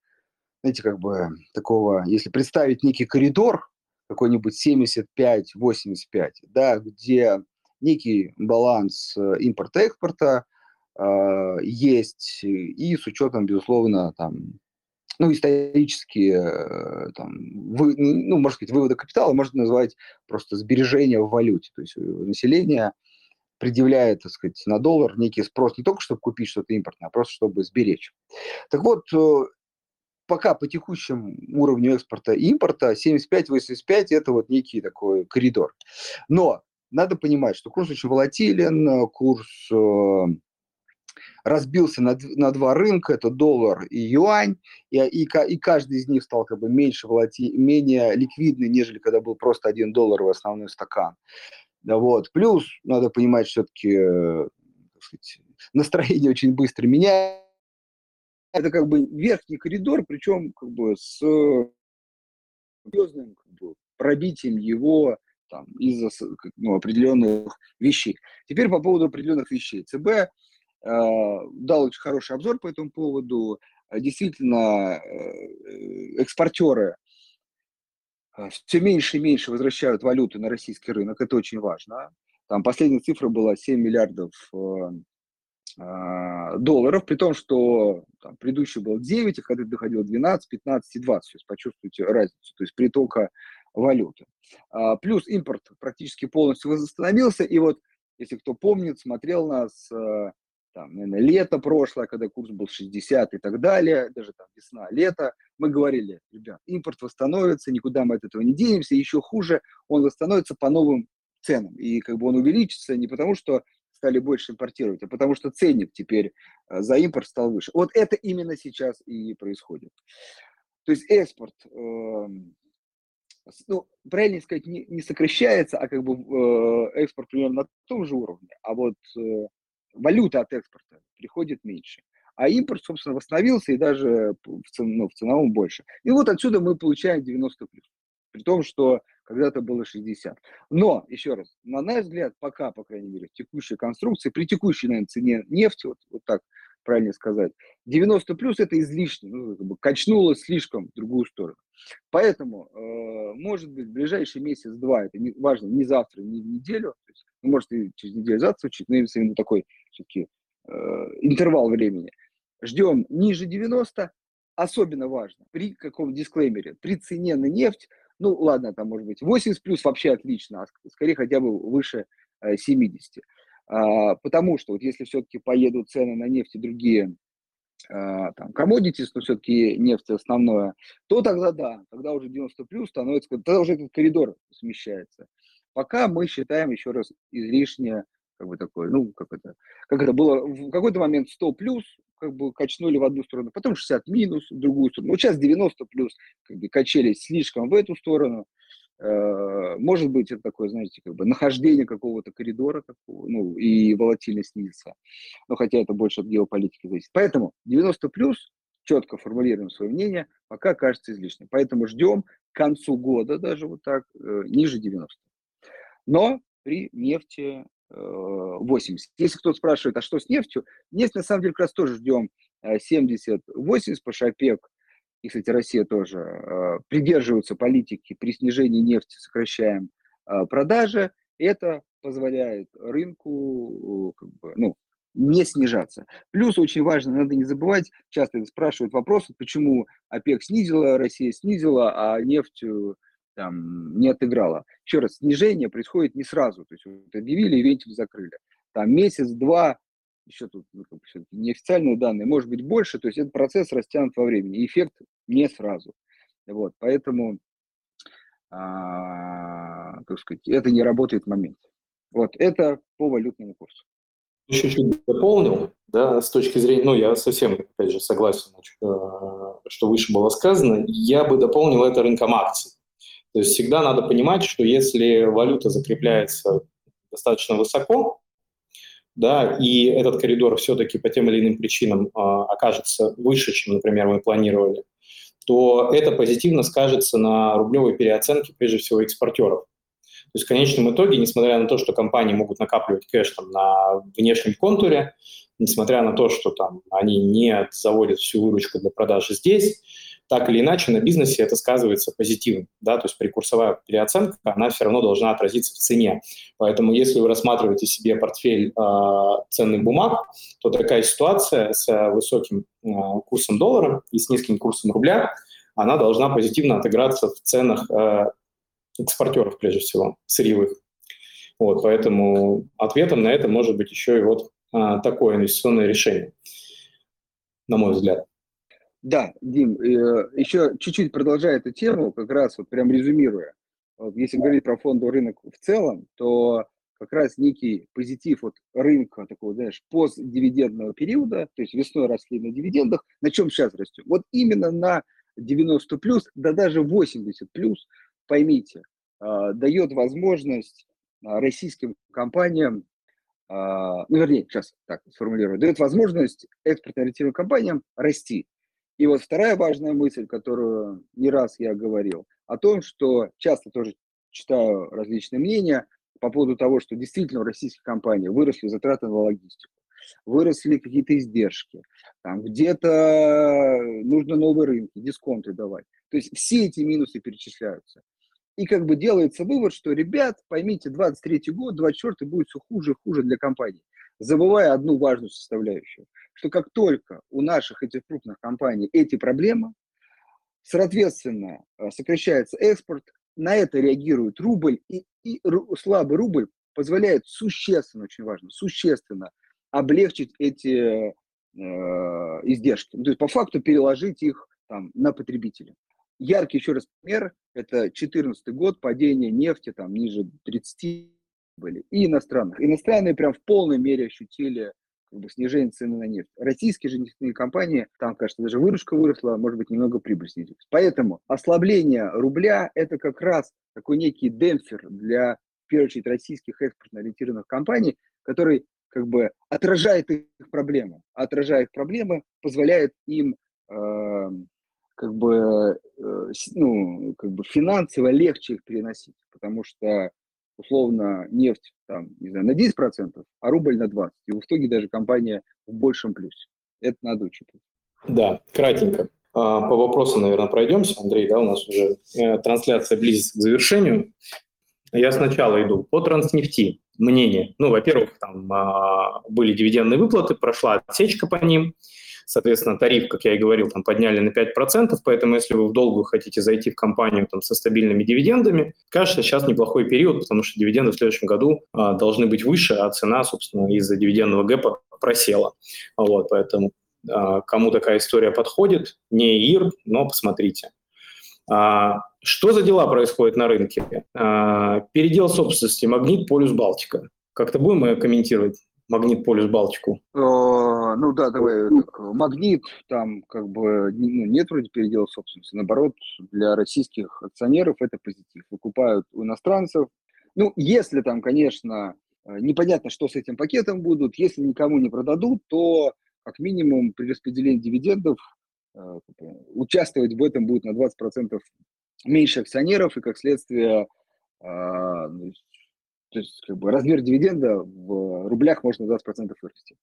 знаете, как бы такого, если представить некий коридор, какой-нибудь 75-85, да, где некий баланс импорта-экспорта – а, есть, и с учетом, безусловно, там, ну, исторически, э, там, вы, ну, можно сказать, вывода капитала можно назвать просто сбережение в валюте. То есть э, население предъявляет, так сказать, на доллар некий спрос не только, чтобы купить что-то импортное, а просто чтобы сберечь. Так вот, э, пока по текущему уровню экспорта и импорта 75-85 это вот некий такой коридор. Но надо понимать, что курс очень волатилен, курс разбился на, на два рынка, это доллар и юань, и, и, и каждый из них стал как бы меньше волати, менее ликвидный, нежели когда был просто один доллар в основной стакан. Вот. Плюс надо понимать, все-таки э, настроение очень быстро меняется. Это как бы верхний коридор, причем как бы с серьезным как бы, пробитием его там, из-за ну, определенных вещей. Теперь по поводу определенных вещей. ЦБ дал очень хороший обзор по этому поводу. Действительно, э, экспортеры э, все меньше и меньше возвращают валюту на российский рынок. Это очень важно. Там последняя цифра была 7 миллиардов э, э, долларов, при том, что там, предыдущий был 9, а когда доходил 12, 15 и 20. То есть почувствуйте разницу. То есть притока валюты. А, плюс импорт практически полностью восстановился. И вот, если кто помнит, смотрел нас э, там, наверное, лето прошлое, когда курс был 60 и так далее, даже там весна, лето, мы говорили, ребят, импорт восстановится, никуда мы от этого не денемся, еще хуже, он восстановится по новым ценам. И как бы он увеличится не потому, что стали больше импортировать, а потому что ценник теперь э, за импорт стал выше. Вот это именно сейчас и происходит. То есть экспорт э, ну, правильно сказать, не, не сокращается, а как бы э, экспорт примерно на том же уровне, а вот э, валюта от экспорта приходит меньше. А импорт, собственно, восстановился и даже в, цен, ну, в ценовом больше. И вот отсюда мы получаем 90 плюс. При том, что когда-то было 60. Но, еще раз, на наш взгляд, пока, по крайней мере, в текущей конструкции, при текущей, наверное, цене нефти, вот, вот так правильно сказать, 90 плюс это излишне, ну, как бы качнуло слишком в другую сторону. Поэтому, э, может быть, в ближайший месяц-два, это не, важно, не завтра, не в неделю, то есть, ну, может, и через неделю завтра учить, но именно такой все-таки э, интервал времени. Ждем ниже 90, особенно важно, при каком дисклеймере, при цене на нефть, ну, ладно, там, может быть, 80 плюс вообще отлично, а скорее хотя бы выше э, 70. А, потому что вот если все-таки поедут цены на нефть и другие а, там, commodities, но все-таки нефть основное, то тогда да, тогда уже 90 плюс становится, тогда уже этот коридор смещается. Пока мы считаем еще раз излишнее, как бы такое, ну, как это, как это было, в какой-то момент 100 плюс, как бы качнули в одну сторону, потом 60 минус в другую сторону. Вот сейчас 90 плюс, как бы качались слишком в эту сторону, может быть, это такое, знаете, как бы нахождение какого-то коридора, какого, ну, и волатильность снизится. Но хотя это больше от геополитики зависит. Поэтому 90 плюс, четко формулируем свое мнение, пока кажется излишним. Поэтому ждем к концу года даже вот так, э, ниже 90. Но при нефти 80. Э, Если кто-то спрашивает, а что с нефтью? Нефть на самом деле как раз тоже ждем 70-80, по ШАПЕК и, кстати, Россия тоже э, придерживаются политики при снижении нефти, сокращаем э, продажи, это позволяет рынку как бы, ну, не снижаться. Плюс очень важно, надо не забывать, часто спрашивают вопрос, почему ОПЕК снизила, Россия снизила, а нефть там, не отыграла. Еще раз, снижение происходит не сразу, то есть вот объявили и вентиль закрыли. Там месяц-два еще тут ну, неофициальные данные, может быть больше, то есть этот процесс растянут во времени, эффект не сразу. Вот, поэтому, а, как сказать, это не работает в моменте. Вот, это по валютному курсу. Чуть-чуть дополнил, да, с точки зрения, ну, я совсем, опять же, согласен, э, что выше было сказано, я бы дополнил это рынком акций. То есть всегда надо понимать, что если валюта закрепляется достаточно высоко, да, и этот коридор все-таки по тем или иным причинам э, окажется выше, чем, например, мы планировали, то это позитивно скажется на рублевой переоценке, прежде всего, экспортеров. То есть в конечном итоге, несмотря на то, что компании могут накапливать кэш там, на внешнем контуре, несмотря на то, что там, они не заводят всю выручку для продажи здесь, так или иначе на бизнесе это сказывается позитивно, да, то есть прикурсовая переоценка, она все равно должна отразиться в цене. Поэтому если вы рассматриваете себе портфель э, ценных бумаг, то такая ситуация с высоким э, курсом доллара и с низким курсом рубля, она должна позитивно отыграться в ценах э, экспортеров, прежде всего, сырьевых. Вот, поэтому ответом на это может быть еще и вот э, такое инвестиционное решение, на мой взгляд. Да, Дим, э, еще чуть-чуть продолжая эту тему, как раз вот прям резюмируя, вот если говорить про фондовый рынок в целом, то как раз некий позитив от рынка такого, знаешь, постдивидендного периода, то есть весной росли на дивидендах, на чем сейчас растем? Вот именно на 90 плюс, да даже 80 плюс, поймите, а, дает возможность а, российским компаниям, ну, вернее, сейчас так сформулирую, дает возможность экспортно-ориентированным компаниям расти. И вот вторая важная мысль, которую не раз я говорил, о том, что часто тоже читаю различные мнения по поводу того, что действительно у российских компаний выросли затраты на логистику, выросли какие-то издержки, там где-то нужно новые рынки, дисконты давать. То есть все эти минусы перечисляются. И как бы делается вывод, что, ребят, поймите, 23 год, 24 будет все хуже и хуже для компаний. Забывая одну важную составляющую, что как только у наших этих крупных компаний эти проблемы, соответственно, э, сокращается экспорт, на это реагирует рубль, и, и слабый рубль позволяет существенно, очень важно, существенно облегчить эти э, издержки. То есть по факту переложить их там, на потребителя. Яркий еще раз пример – это 2014 год, падение нефти там ниже 30 были, и иностранных. Иностранные прям в полной мере ощутили как бы, снижение цены на нефть. Российские же нефтяные компании, там, кажется, даже выручка выросла, может быть, немного прибыль снизилась. Поэтому ослабление рубля – это как раз такой некий демпфер для, в первую очередь, российских экспортно-ориентированных компаний, который как бы отражает их проблемы. отражая их проблемы, позволяет им э, как бы, э, ну, как бы финансово легче их переносить, потому что условно нефть там, не знаю, на 10%, а рубль на 20%. И в итоге даже компания в большем плюсе. Это надо учитывать. Да, кратенько. А, по вопросам, наверное, пройдемся. Андрей, да, у нас уже э, трансляция близится к завершению. Я сначала иду по транснефти. Мнение. Ну, во-первых, там а, были дивидендные выплаты, прошла отсечка по ним. Соответственно, тариф, как я и говорил, там подняли на 5%, поэтому если вы в долгую хотите зайти в компанию там, со стабильными дивидендами, кажется, сейчас неплохой период, потому что дивиденды в следующем году а, должны быть выше, а цена, собственно, из-за дивидендного гэпа просела. Вот, поэтому а, кому такая история подходит, не ИР, но посмотрите. А, что за дела происходят на рынке? А, передел собственности Магнит, Полюс, Балтика. Как-то будем комментировать Магнит, Полюс, Балтику? ну да, давай. Так, магнит, там как бы ну, нет вроде передела собственности. Наоборот, для российских акционеров это позитив. Выкупают у иностранцев. Ну, если там, конечно, э, непонятно, что с этим пакетом будут, если никому не продадут, то как минимум при распределении дивидендов э, участвовать в этом будет на 20% меньше акционеров, и как следствие э, ну, то есть как бы, размер дивиденда в рублях можно на 20% вырасти.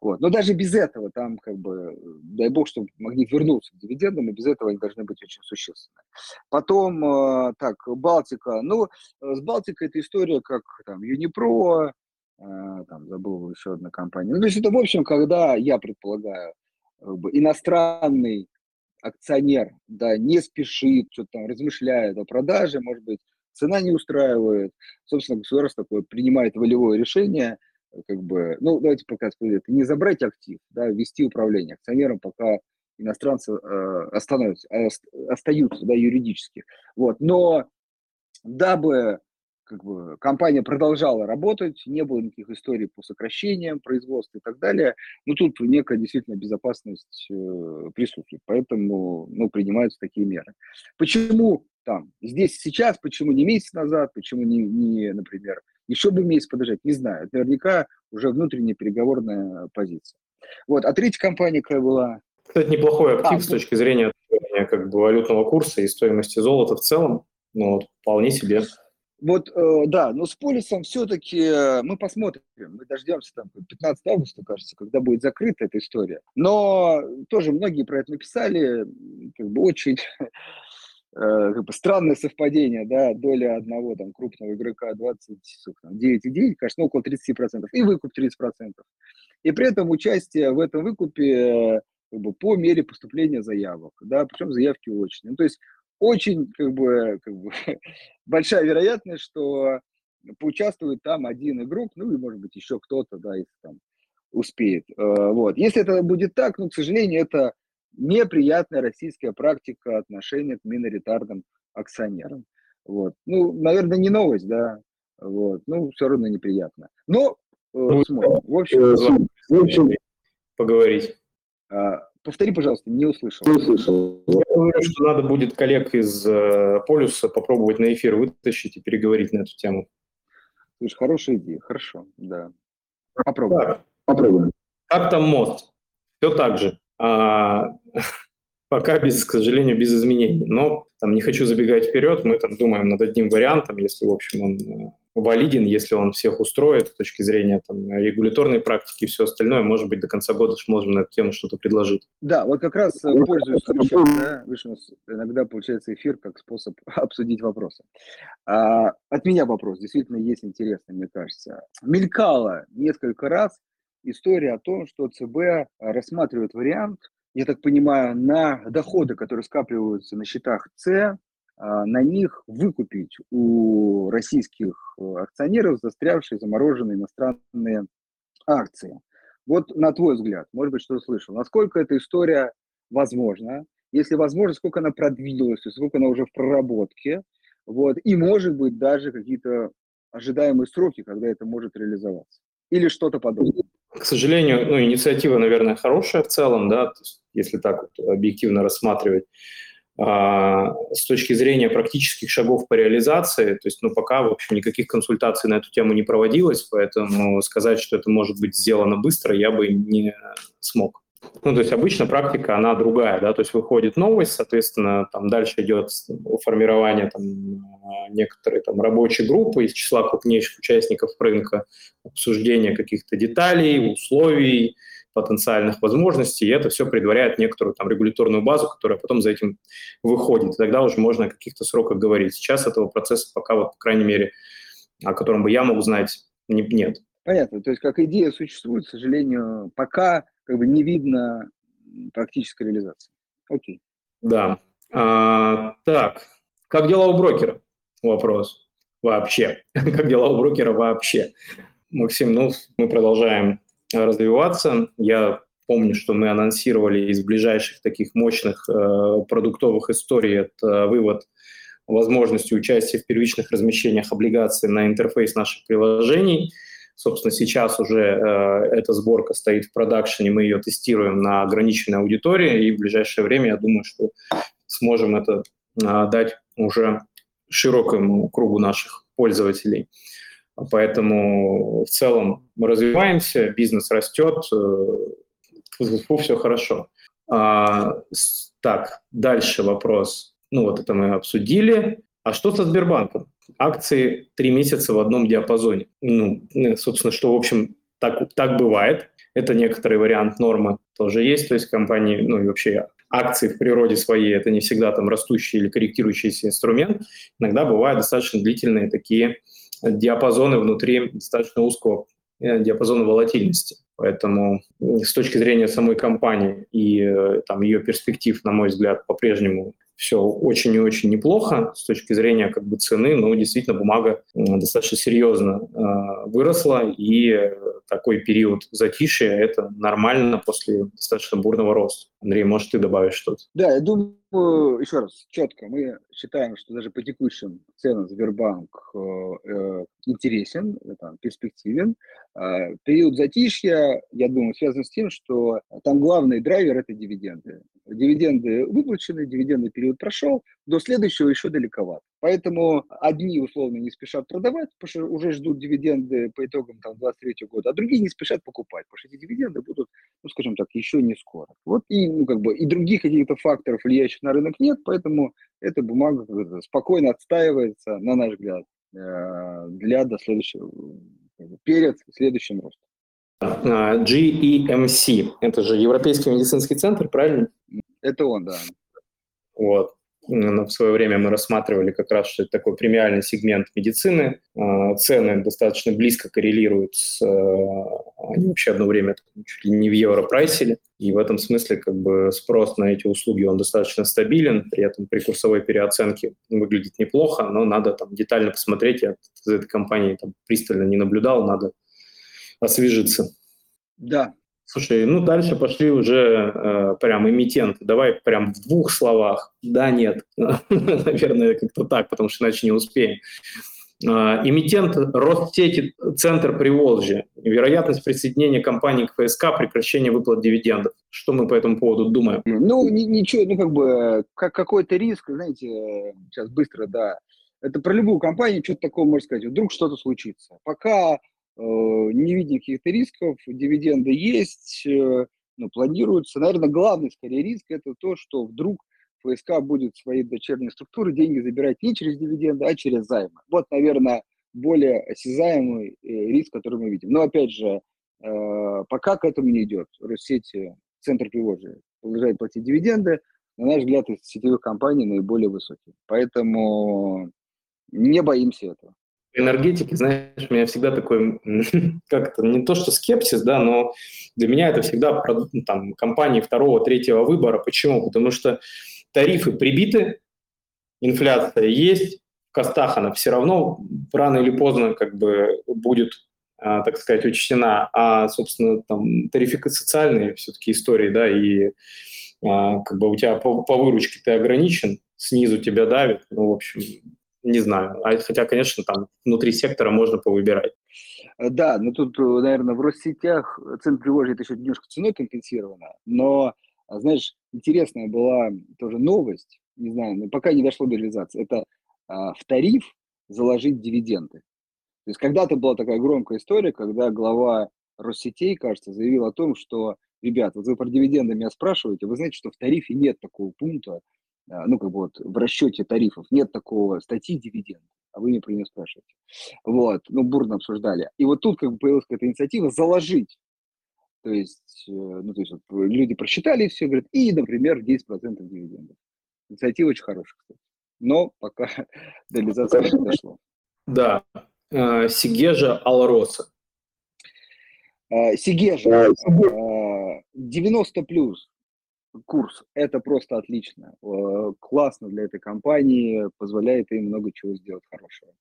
Вот. Но даже без этого, там как бы, дай бог, чтобы магнит вернулся к дивидендам, и без этого они должны быть очень существенны. Потом, э, так, Балтика. Ну, с Балтикой эта история, как там Юнипро, э, там забыл еще одна компания. Ну, то есть это, в общем, когда, я предполагаю, как бы, иностранный акционер, да, не спешит, что-то там размышляет о продаже, может быть, цена не устраивает, собственно, государство такое принимает волевое решение, как бы, ну, давайте пока это не забрать актив, да, вести управление акционером, пока иностранцы э, остановятся, остаются, да, юридически. Вот, но дабы как бы, компания продолжала работать, не было никаких историй по сокращениям производства и так далее, ну, тут некая действительно безопасность э, присутствует, поэтому, ну, принимаются такие меры. Почему там, здесь сейчас, почему не месяц назад, почему не, не например, еще бы месяц подождать, не знаю. Это наверняка уже внутренняя переговорная позиция. Вот, а третья компания какая была? Кстати, неплохой актив а, с точки зрения как бы валютного курса и стоимости золота в целом. Ну, вот, вполне себе. Вот, э, да, но с полисом все-таки э, мы посмотрим, мы дождемся там 15 августа, кажется, когда будет закрыта эта история. Но тоже многие про это написали, как бы очень Э, как бы странное совпадение, да, доля одного там крупного игрока 29,9, конечно, около 30%, и выкуп 30%. И при этом участие в этом выкупе как бы, по мере поступления заявок, да, причем заявки очень. Ну, то есть очень как бы, как бы большая вероятность, что поучаствует там один игрок, ну и может быть еще кто-то, да, если там успеет. Э, вот. Если это будет так, ну, к сожалению, это неприятная российская практика отношения к миноритарным акционерам. Вот. Ну, наверное, не новость, да. Вот. Ну, все равно неприятно. Но э, смотрим. В общем, э, в общем поговорить. А, повтори, пожалуйста, не услышал. Не услышал. Говорю, что надо будет коллег из э, полюса попробовать на эфир вытащить и переговорить на эту тему. Слушай, хорошая идея, хорошо, да. Попробуем. Так, попробуем. Как там мост? Все так же. А, пока, без, к сожалению, без изменений. Но там не хочу забегать вперед, мы там думаем над одним вариантом, если, в общем, он э, валиден, если он всех устроит с точки зрения там, регуляторной практики и все остальное, может быть, до конца года можем на эту тему что-то предложить. Да, вот как раз э, пользуюсь случаем, да, видишь, у нас иногда получается эфир как способ обсудить вопросы. А, от меня вопрос, действительно есть интересный, мне кажется. Мелькало несколько раз история о том, что ЦБ рассматривает вариант, я так понимаю, на доходы, которые скапливаются на счетах С, на них выкупить у российских э, акционеров застрявшие, замороженные иностранные акции. Вот на твой взгляд, может быть, что слышал, насколько эта история возможна, если возможно, сколько она продвинулась, сколько она уже в проработке, вот, и, может быть, даже какие-то ожидаемые сроки, когда это может реализоваться. Или что-то подобное. К сожалению, ну, инициатива, наверное, хорошая в целом, да, если так вот объективно рассматривать. А, с точки зрения практических шагов по реализации, то есть, ну, пока, в общем, никаких консультаций на эту тему не проводилось, поэтому сказать, что это может быть сделано быстро, я бы не смог. Ну, то есть обычно практика, она другая, да, то есть выходит новость, соответственно, там дальше идет формирование там некоторой там рабочей группы из числа крупнейших участников рынка, обсуждение каких-то деталей, условий, потенциальных возможностей, и это все предваряет некоторую там регуляторную базу, которая потом за этим выходит. И тогда уже можно о каких-то сроках говорить. Сейчас этого процесса пока, вот, по крайней мере, о котором бы я мог знать, не, нет. Понятно. То есть как идея существует, к сожалению, пока как бы не видно практической реализации. Окей. Да. А, так, как дела у брокера? Вопрос. Вообще. как дела у брокера вообще? Максим, ну, мы продолжаем развиваться. Я помню, что мы анонсировали из ближайших таких мощных э, продуктовых историй это вывод возможности участия в первичных размещениях облигаций на интерфейс наших приложений. Собственно, сейчас уже э, эта сборка стоит в продакшене, мы ее тестируем на ограниченной аудитории, и в ближайшее время, я думаю, что сможем это э, дать уже широкому кругу наших пользователей. Поэтому в целом мы развиваемся, бизнес растет, э, все хорошо. А, так, дальше вопрос. Ну вот это мы обсудили. А что со Сбербанком? Акции три месяца в одном диапазоне. Ну, э, собственно, что, в общем, так, так бывает. Это некоторый вариант нормы тоже есть. То есть компании, ну и вообще акции в природе своей, это не всегда там растущий или корректирующийся инструмент. Иногда бывают достаточно длительные такие диапазоны внутри достаточно узкого э, диапазона волатильности. Поэтому с точки зрения самой компании и э, там, ее перспектив, на мой взгляд, по-прежнему все очень и очень неплохо с точки зрения как бы цены, но действительно бумага достаточно серьезно э, выросла, и такой период затишья – это нормально после достаточно бурного роста. Андрей, может, ты добавишь что-то? Да, я думаю, еще раз, четко, мы считаем, что даже по текущим ценам Сбербанк э, э интересен, это, перспективен. Э, период затишья, я думаю, связан с тем, что там главный драйвер – это дивиденды. Дивиденды выплачены, дивидендный период прошел, до следующего еще далековато. Поэтому одни условно не спешат продавать, потому что уже ждут дивиденды по итогам там, 2023 года, а другие не спешат покупать, потому что эти дивиденды будут, ну, скажем так, еще не скоро. Вот и, ну, как бы, и других каких-то факторов, влияющих на рынок, нет, поэтому эта бумага спокойно отстаивается, на наш взгляд, э, для до следующего, перед следующим ростом. GEMC, это же Европейский медицинский центр, правильно? Это он, да. Вот. В свое время мы рассматривали как раз, что это такой премиальный сегмент медицины. А, цены достаточно близко коррелируют с... А, они вообще одно время чуть ли не в евро прайсили. И в этом смысле как бы спрос на эти услуги, он достаточно стабилен. При этом при курсовой переоценке выглядит неплохо, но надо там детально посмотреть. Я за этой компанией там пристально не наблюдал, надо освежиться. Да, Слушай, ну дальше пошли уже э, прям эмитенты. Давай прям в двух словах. Да, нет. Наверное, как-то так, потому что иначе не успеем. А, эмитент Россети Центр Приволжья. Вероятность присоединения компании к ФСК, прекращение выплат дивидендов. Что мы по этому поводу думаем? Ну, ничего, ну, как бы, как какой-то риск, знаете, сейчас быстро, да. Это про любую компанию что-то такое можно сказать. Вдруг что-то случится. Пока э, не видим каких-то рисков, дивиденды есть, э, ну, планируются. Наверное, главный, скорее, риск – это то, что вдруг ФСК будет своей дочерней структуры деньги забирать не через дивиденды, а через займы. Вот, наверное, более осязаемый э, риск, который мы видим. Но, опять же, э, пока к этому не идет. Россети, Центр Приволжья, продолжает платить дивиденды. На наш взгляд, из сетевых компаний наиболее высокие. Поэтому не боимся этого. Энергетики, знаешь, у меня всегда такой, как это, не то что скепсис, да, но для меня это всегда ну, там, компании второго, третьего выбора. Почему? Потому что тарифы прибиты, инфляция есть, в костах она все равно рано или поздно как бы будет, а, так сказать, учтена, а, собственно, там тарифы социальные все-таки истории, да, и а, как бы у тебя по, по выручке ты ограничен, снизу тебя давит, ну, в общем, не знаю. А, хотя, конечно, там внутри сектора можно повыбирать. Да, но тут, наверное, в Россетях центр привозит еще немножко ценой компенсировано, но а знаешь, интересная была тоже новость, не знаю, но пока не дошло до реализации, это а, в тариф заложить дивиденды. То есть когда-то была такая громкая история, когда глава Россетей, кажется, заявил о том, что, ребят, вот вы про дивиденды меня спрашиваете, вы знаете, что в тарифе нет такого пункта, ну, как бы вот в расчете тарифов нет такого статьи дивиденд, а вы меня про нее спрашиваете. Вот, ну, бурно обсуждали. И вот тут как бы появилась какая-то инициатива заложить то есть, э, ну, то есть вот люди просчитали все, говорят, и, например, 10% дивидендов. Инициатива очень хорошая, кстати. Но пока до реализации не дошло. Да. Э, Сигежа Алроса. Э, Сигежа. 90 плюс курс. Это просто отлично. Классно для этой компании, позволяет им много чего сделать хорошего.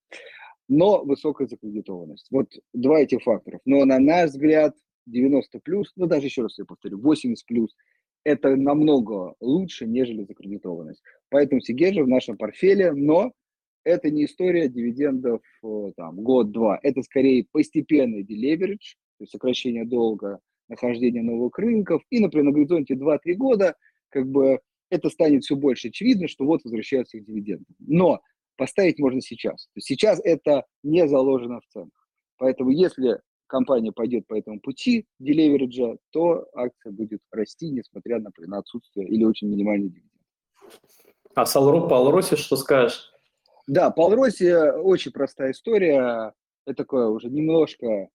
Но высокая закредитованность. Вот два этих факторов. Но на наш взгляд, 90 плюс, ну даже еще раз я повторю, 80 плюс, это намного лучше, нежели закредитованность. Поэтому Сигежа в нашем портфеле, но это не история дивидендов э, там, год-два, это скорее постепенный делеверидж, то есть сокращение долга, нахождение новых рынков, и, например, на горизонте 2-3 года как бы это станет все больше очевидно, что вот возвращаются их дивиденды. Но поставить можно сейчас. Сейчас это не заложено в ценах. Поэтому если компания пойдет по этому пути делевериджа, то акция будет расти, несмотря на, на отсутствие или очень минимальный дивиденд. А Салро, по Алросе что скажешь? Да, по Алросе очень простая история. Это такое уже немножко,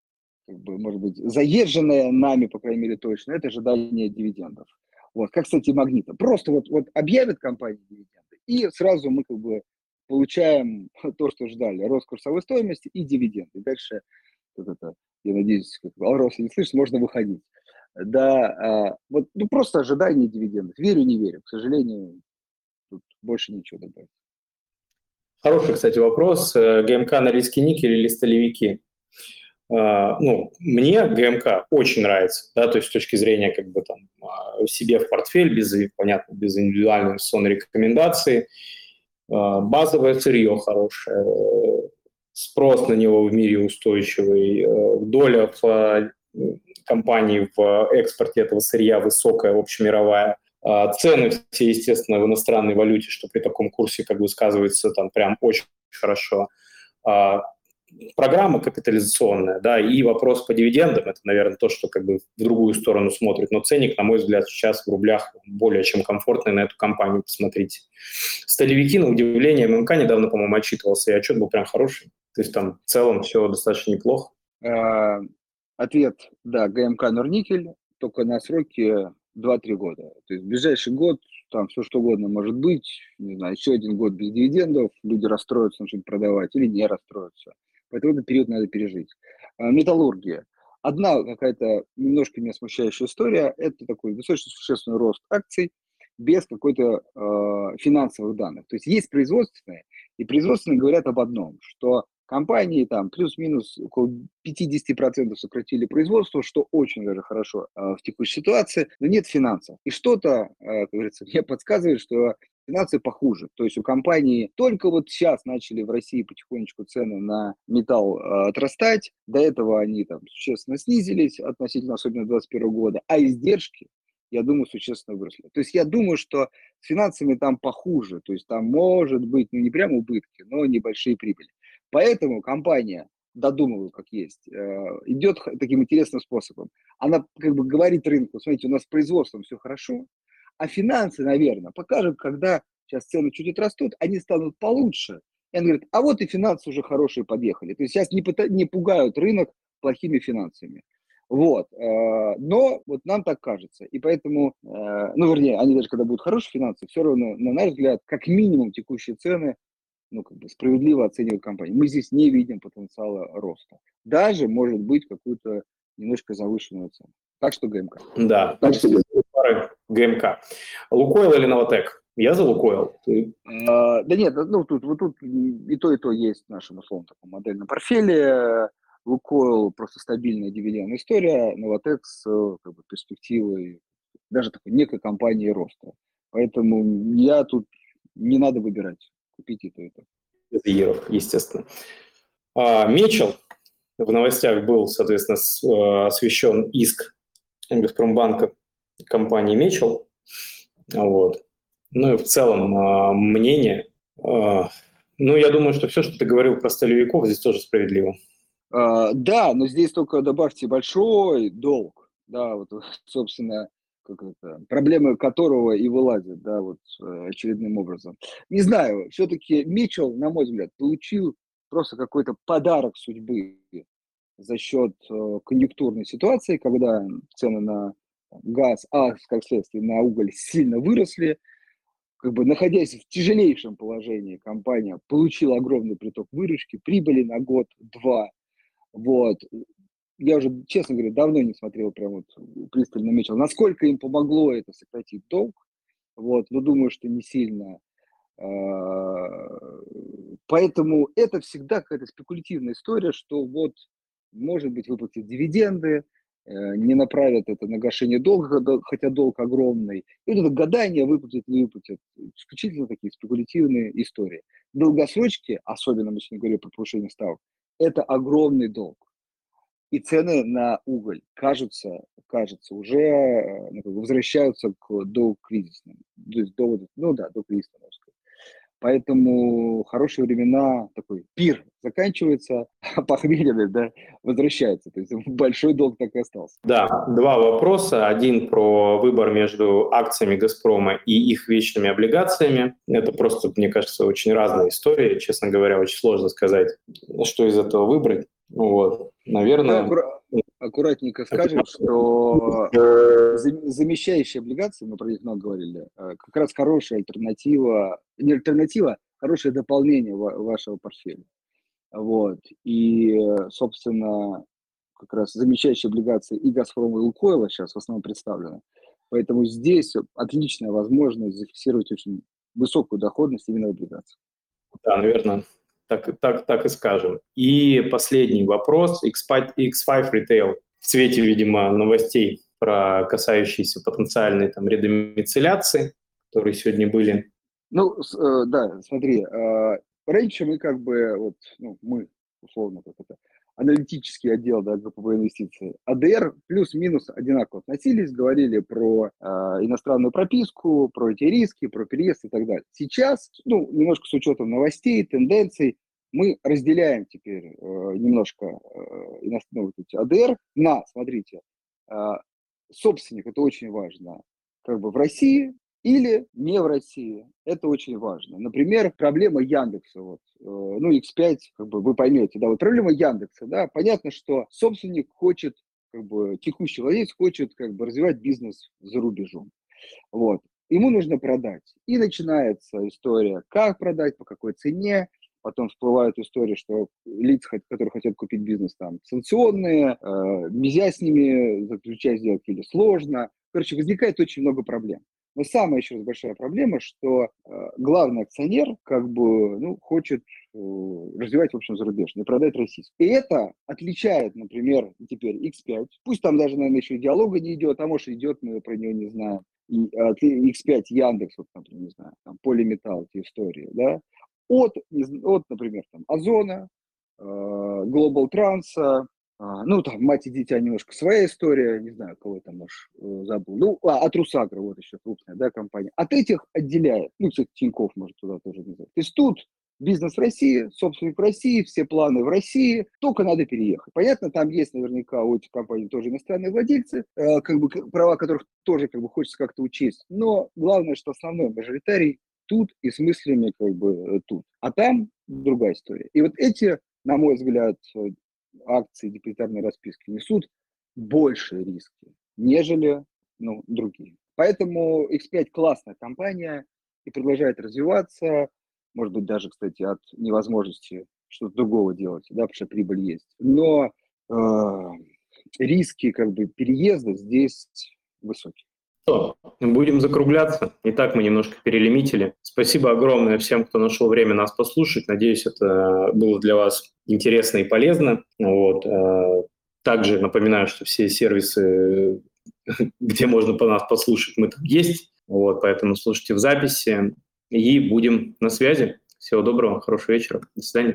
как бы, может быть, заезженное нами, по крайней мере, точно. Это ожидание дивидендов. Вот, как, кстати, Магнита. Просто вот, вот объявят компания дивиденды, и сразу мы как бы получаем то, что ждали. Рост курсовой стоимости и дивиденды. Дальше вот это я надеюсь, как Алроса не слышит, можно выходить. Да, а, вот ну, просто ожидание дивидендов. Верю, не верю. К сожалению, тут больше ничего добавить. Хороший, кстати, вопрос. Э, ГМК на риске никель или столевики? А, ну, мне ГМК очень нравится, да, то есть с точки зрения как бы там а, себе в портфель, без, понятно, без индивидуальной инвестиционной рекомендации. Базовое сырье хорошее, спрос на него в мире устойчивый, доля в компании в экспорте этого сырья высокая, общемировая, а цены все, естественно, в иностранной валюте, что при таком курсе, как бы сказывается, там прям очень хорошо. Программа капитализационная, да, и вопрос по дивидендам, это, наверное, то, что как бы в другую сторону смотрит, но ценник, на мой взгляд, сейчас в рублях более чем комфортный на эту компанию, посмотрите. Столевики, на удивление, ММК недавно, по-моему, отчитывался, и отчет был прям хороший. То есть там в целом все достаточно неплохо. А, ответ, да, ГМК Норникель, только на сроки 2-3 года. То есть ближайший год там все что угодно может быть, не знаю, еще один год без дивидендов, люди расстроятся, начнут продавать или не расстроятся. Поэтому этот период надо пережить. А, металлургия. Одна какая-то немножко меня смущающая история – это такой достаточно существенный рост акций без какой-то э, финансовых данных. То есть есть производственные, и производственные говорят об одном, что компании там плюс-минус около 50% сократили производство, что очень даже хорошо э, в текущей ситуации, но нет финансов. И что-то, э, как говорится, мне подсказывает, что финансы похуже. То есть у компании только вот сейчас начали в России потихонечку цены на металл э, отрастать. До этого они там существенно снизились относительно особенно 2021 года, а издержки я думаю, существенно выросли. То есть я думаю, что с финансами там похуже, то есть там может быть, ну не прямо убытки, но небольшие прибыли. Поэтому компания, додумываю, как есть, э, идет таким интересным способом. Она как бы говорит рынку, смотрите, у нас с производством все хорошо, а финансы, наверное, покажут, когда сейчас цены чуть отрастут, они станут получше. И он говорит, а вот и финансы уже хорошие подъехали. То есть сейчас не, не пугают рынок плохими финансами. Вот. Э, но вот нам так кажется. И поэтому, э, ну, вернее, они даже когда будут хорошие финансы, все равно, на наш взгляд, как минимум текущие цены ну, как бы справедливо оценивают компании. Мы здесь не видим потенциала роста. Даже, может быть, какую-то немножко завышенную цену. Так что ГМК. Да, так что пары ГМК. Лукойл или Новотек? Я за Лукойл. Ты... А, да нет, ну тут, вот тут и то, и то есть в нашем условном таком модельном портфеле. Лукойл просто стабильная дивидендная история, Новотек с как бы, перспективой даже такой некой компании роста. Поэтому я тут не надо выбирать, купить и то, и то. Евро, естественно. А, Мечел в новостях был, соответственно, э, освещен иск Газпромбанка компании Мечел. Вот. Ну и в целом а, мнение. А, ну, я думаю, что все, что ты говорил про столевиков, здесь тоже справедливо. А, да, но здесь только добавьте большой долг, да, вот, собственно, как это, проблемы которого и вылазят, да, вот э, очередным образом. Не знаю, все-таки Митчелл, на мой взгляд, получил просто какой-то подарок судьбы за счет э, конъюнктурной ситуации, когда цены на газ, а как следствие на уголь сильно выросли, как бы находясь в тяжелейшем положении, компания получила огромный приток выручки, прибыли на год-два, вот. Я уже, честно говоря, давно не смотрел прям вот пристально мечел. Насколько им помогло это сократить долг, вот, но думаю, что не сильно. А, поэтому это всегда какая-то спекулятивная история, что вот, может быть, выплатят дивиденды, не направят это на гашение долга, хотя долг огромный. И вот это гадание, выплатят, не выплатят. Исключительно такие спекулятивные истории. Долгосрочки, особенно мы сегодня говорим про повышение ставок, это огромный долг. И цены на уголь, кажутся, кажется, уже э, ну, возвращаются к до кризисным, то есть до, ну да, до кризисного, Поэтому хорошие времена, такой пир заканчивается, а похмелье да, возвращается. То есть большой долг так и остался. Да, два вопроса. Один про выбор между акциями «Газпрома» и их вечными облигациями. Это просто, мне кажется, очень разные истории. Честно говоря, очень сложно сказать, что из этого выбрать. Вот, наверное... Ну, аккуратненько скажем, что замещающие облигации, мы про них много говорили, э, как раз хорошая альтернатива, не альтернатива, хорошее дополнение вашего портфеля. Вот. И, собственно, как раз замещающие облигации и «Газпрома», и «Лукойла» сейчас в основном представлены. Поэтому здесь отличная возможность зафиксировать очень высокую доходность именно в облигациях. Да, наверное, так, так, так и скажем. И последний вопрос. X5, X5 Retail в цвете, видимо, новостей про касающиеся потенциальной там редомицеляции, которые сегодня были. Ну, э, да, смотри, э, раньше мы как бы, вот, ну, мы, условно, как это, аналитический отдел да, ГПБ инвестиций, АДР плюс-минус одинаково относились, говорили про э, иностранную прописку, про эти риски, про переезд и так далее. Сейчас, ну, немножко с учетом новостей, тенденций, мы разделяем теперь э, немножко э, ну, вот эти АДР на, смотрите, э, собственник, это очень важно, как бы в России или не в России. Это очень важно. Например, проблема Яндекса. Вот, э, ну, X5, как бы вы поймете, да, вот проблема Яндекса, да, понятно, что собственник хочет, как бы, текущий владелец хочет, как бы, развивать бизнес за рубежом. Вот. Ему нужно продать. И начинается история, как продать, по какой цене, потом всплывают истории, что лица, которые хотят купить бизнес, там, санкционные, э, нельзя с ними заключать сделки или сложно. Короче, возникает очень много проблем. Но самая еще раз большая проблема, что э, главный акционер как бы ну, хочет э, развивать, в общем, зарубежный, продать российский. И это отличает, например, теперь X5. Пусть там даже, наверное, еще диалога не идет, а может идет, мы про него не знаем. и, а, X5 Яндекс, вот, например, не знаю, там, Полиметалл, эти истории, да, от, от, например, там, Озона, э, Global Trans, а, ну, там, мать и дитя немножко своя история, не знаю, кого там, может, э, забыл. Ну, а, от Русагра, вот еще крупная, да, компания. От этих отделяет, ну, кстати, Тиньков может туда тоже знаю. То есть тут бизнес России, собственник в России, все планы в России, только надо переехать. Понятно, там есть наверняка у этих компаний тоже иностранные владельцы, э, как бы права которых тоже как бы хочется как-то учесть. Но главное, что основной мажоритарий тут и с мыслями как бы тут. А там другая история. И вот эти, на мой взгляд, акции депозитарной расписки несут большие риски, нежели ну, другие. Поэтому X5 классная компания и продолжает развиваться, может быть, даже, кстати, от невозможности что-то другого делать, да, потому что прибыль есть. Но э, риски как бы переезда здесь высокие. Что, будем закругляться. Итак, мы немножко перелимитили. Спасибо огромное всем, кто нашел время нас послушать. Надеюсь, это было для вас интересно и полезно. Вот. Э, также напоминаю, что все сервисы, где можно по нас послушать, мы там есть. Вот, поэтому слушайте в записи и будем на связи. Всего доброго, хорошего вечера. До свидания.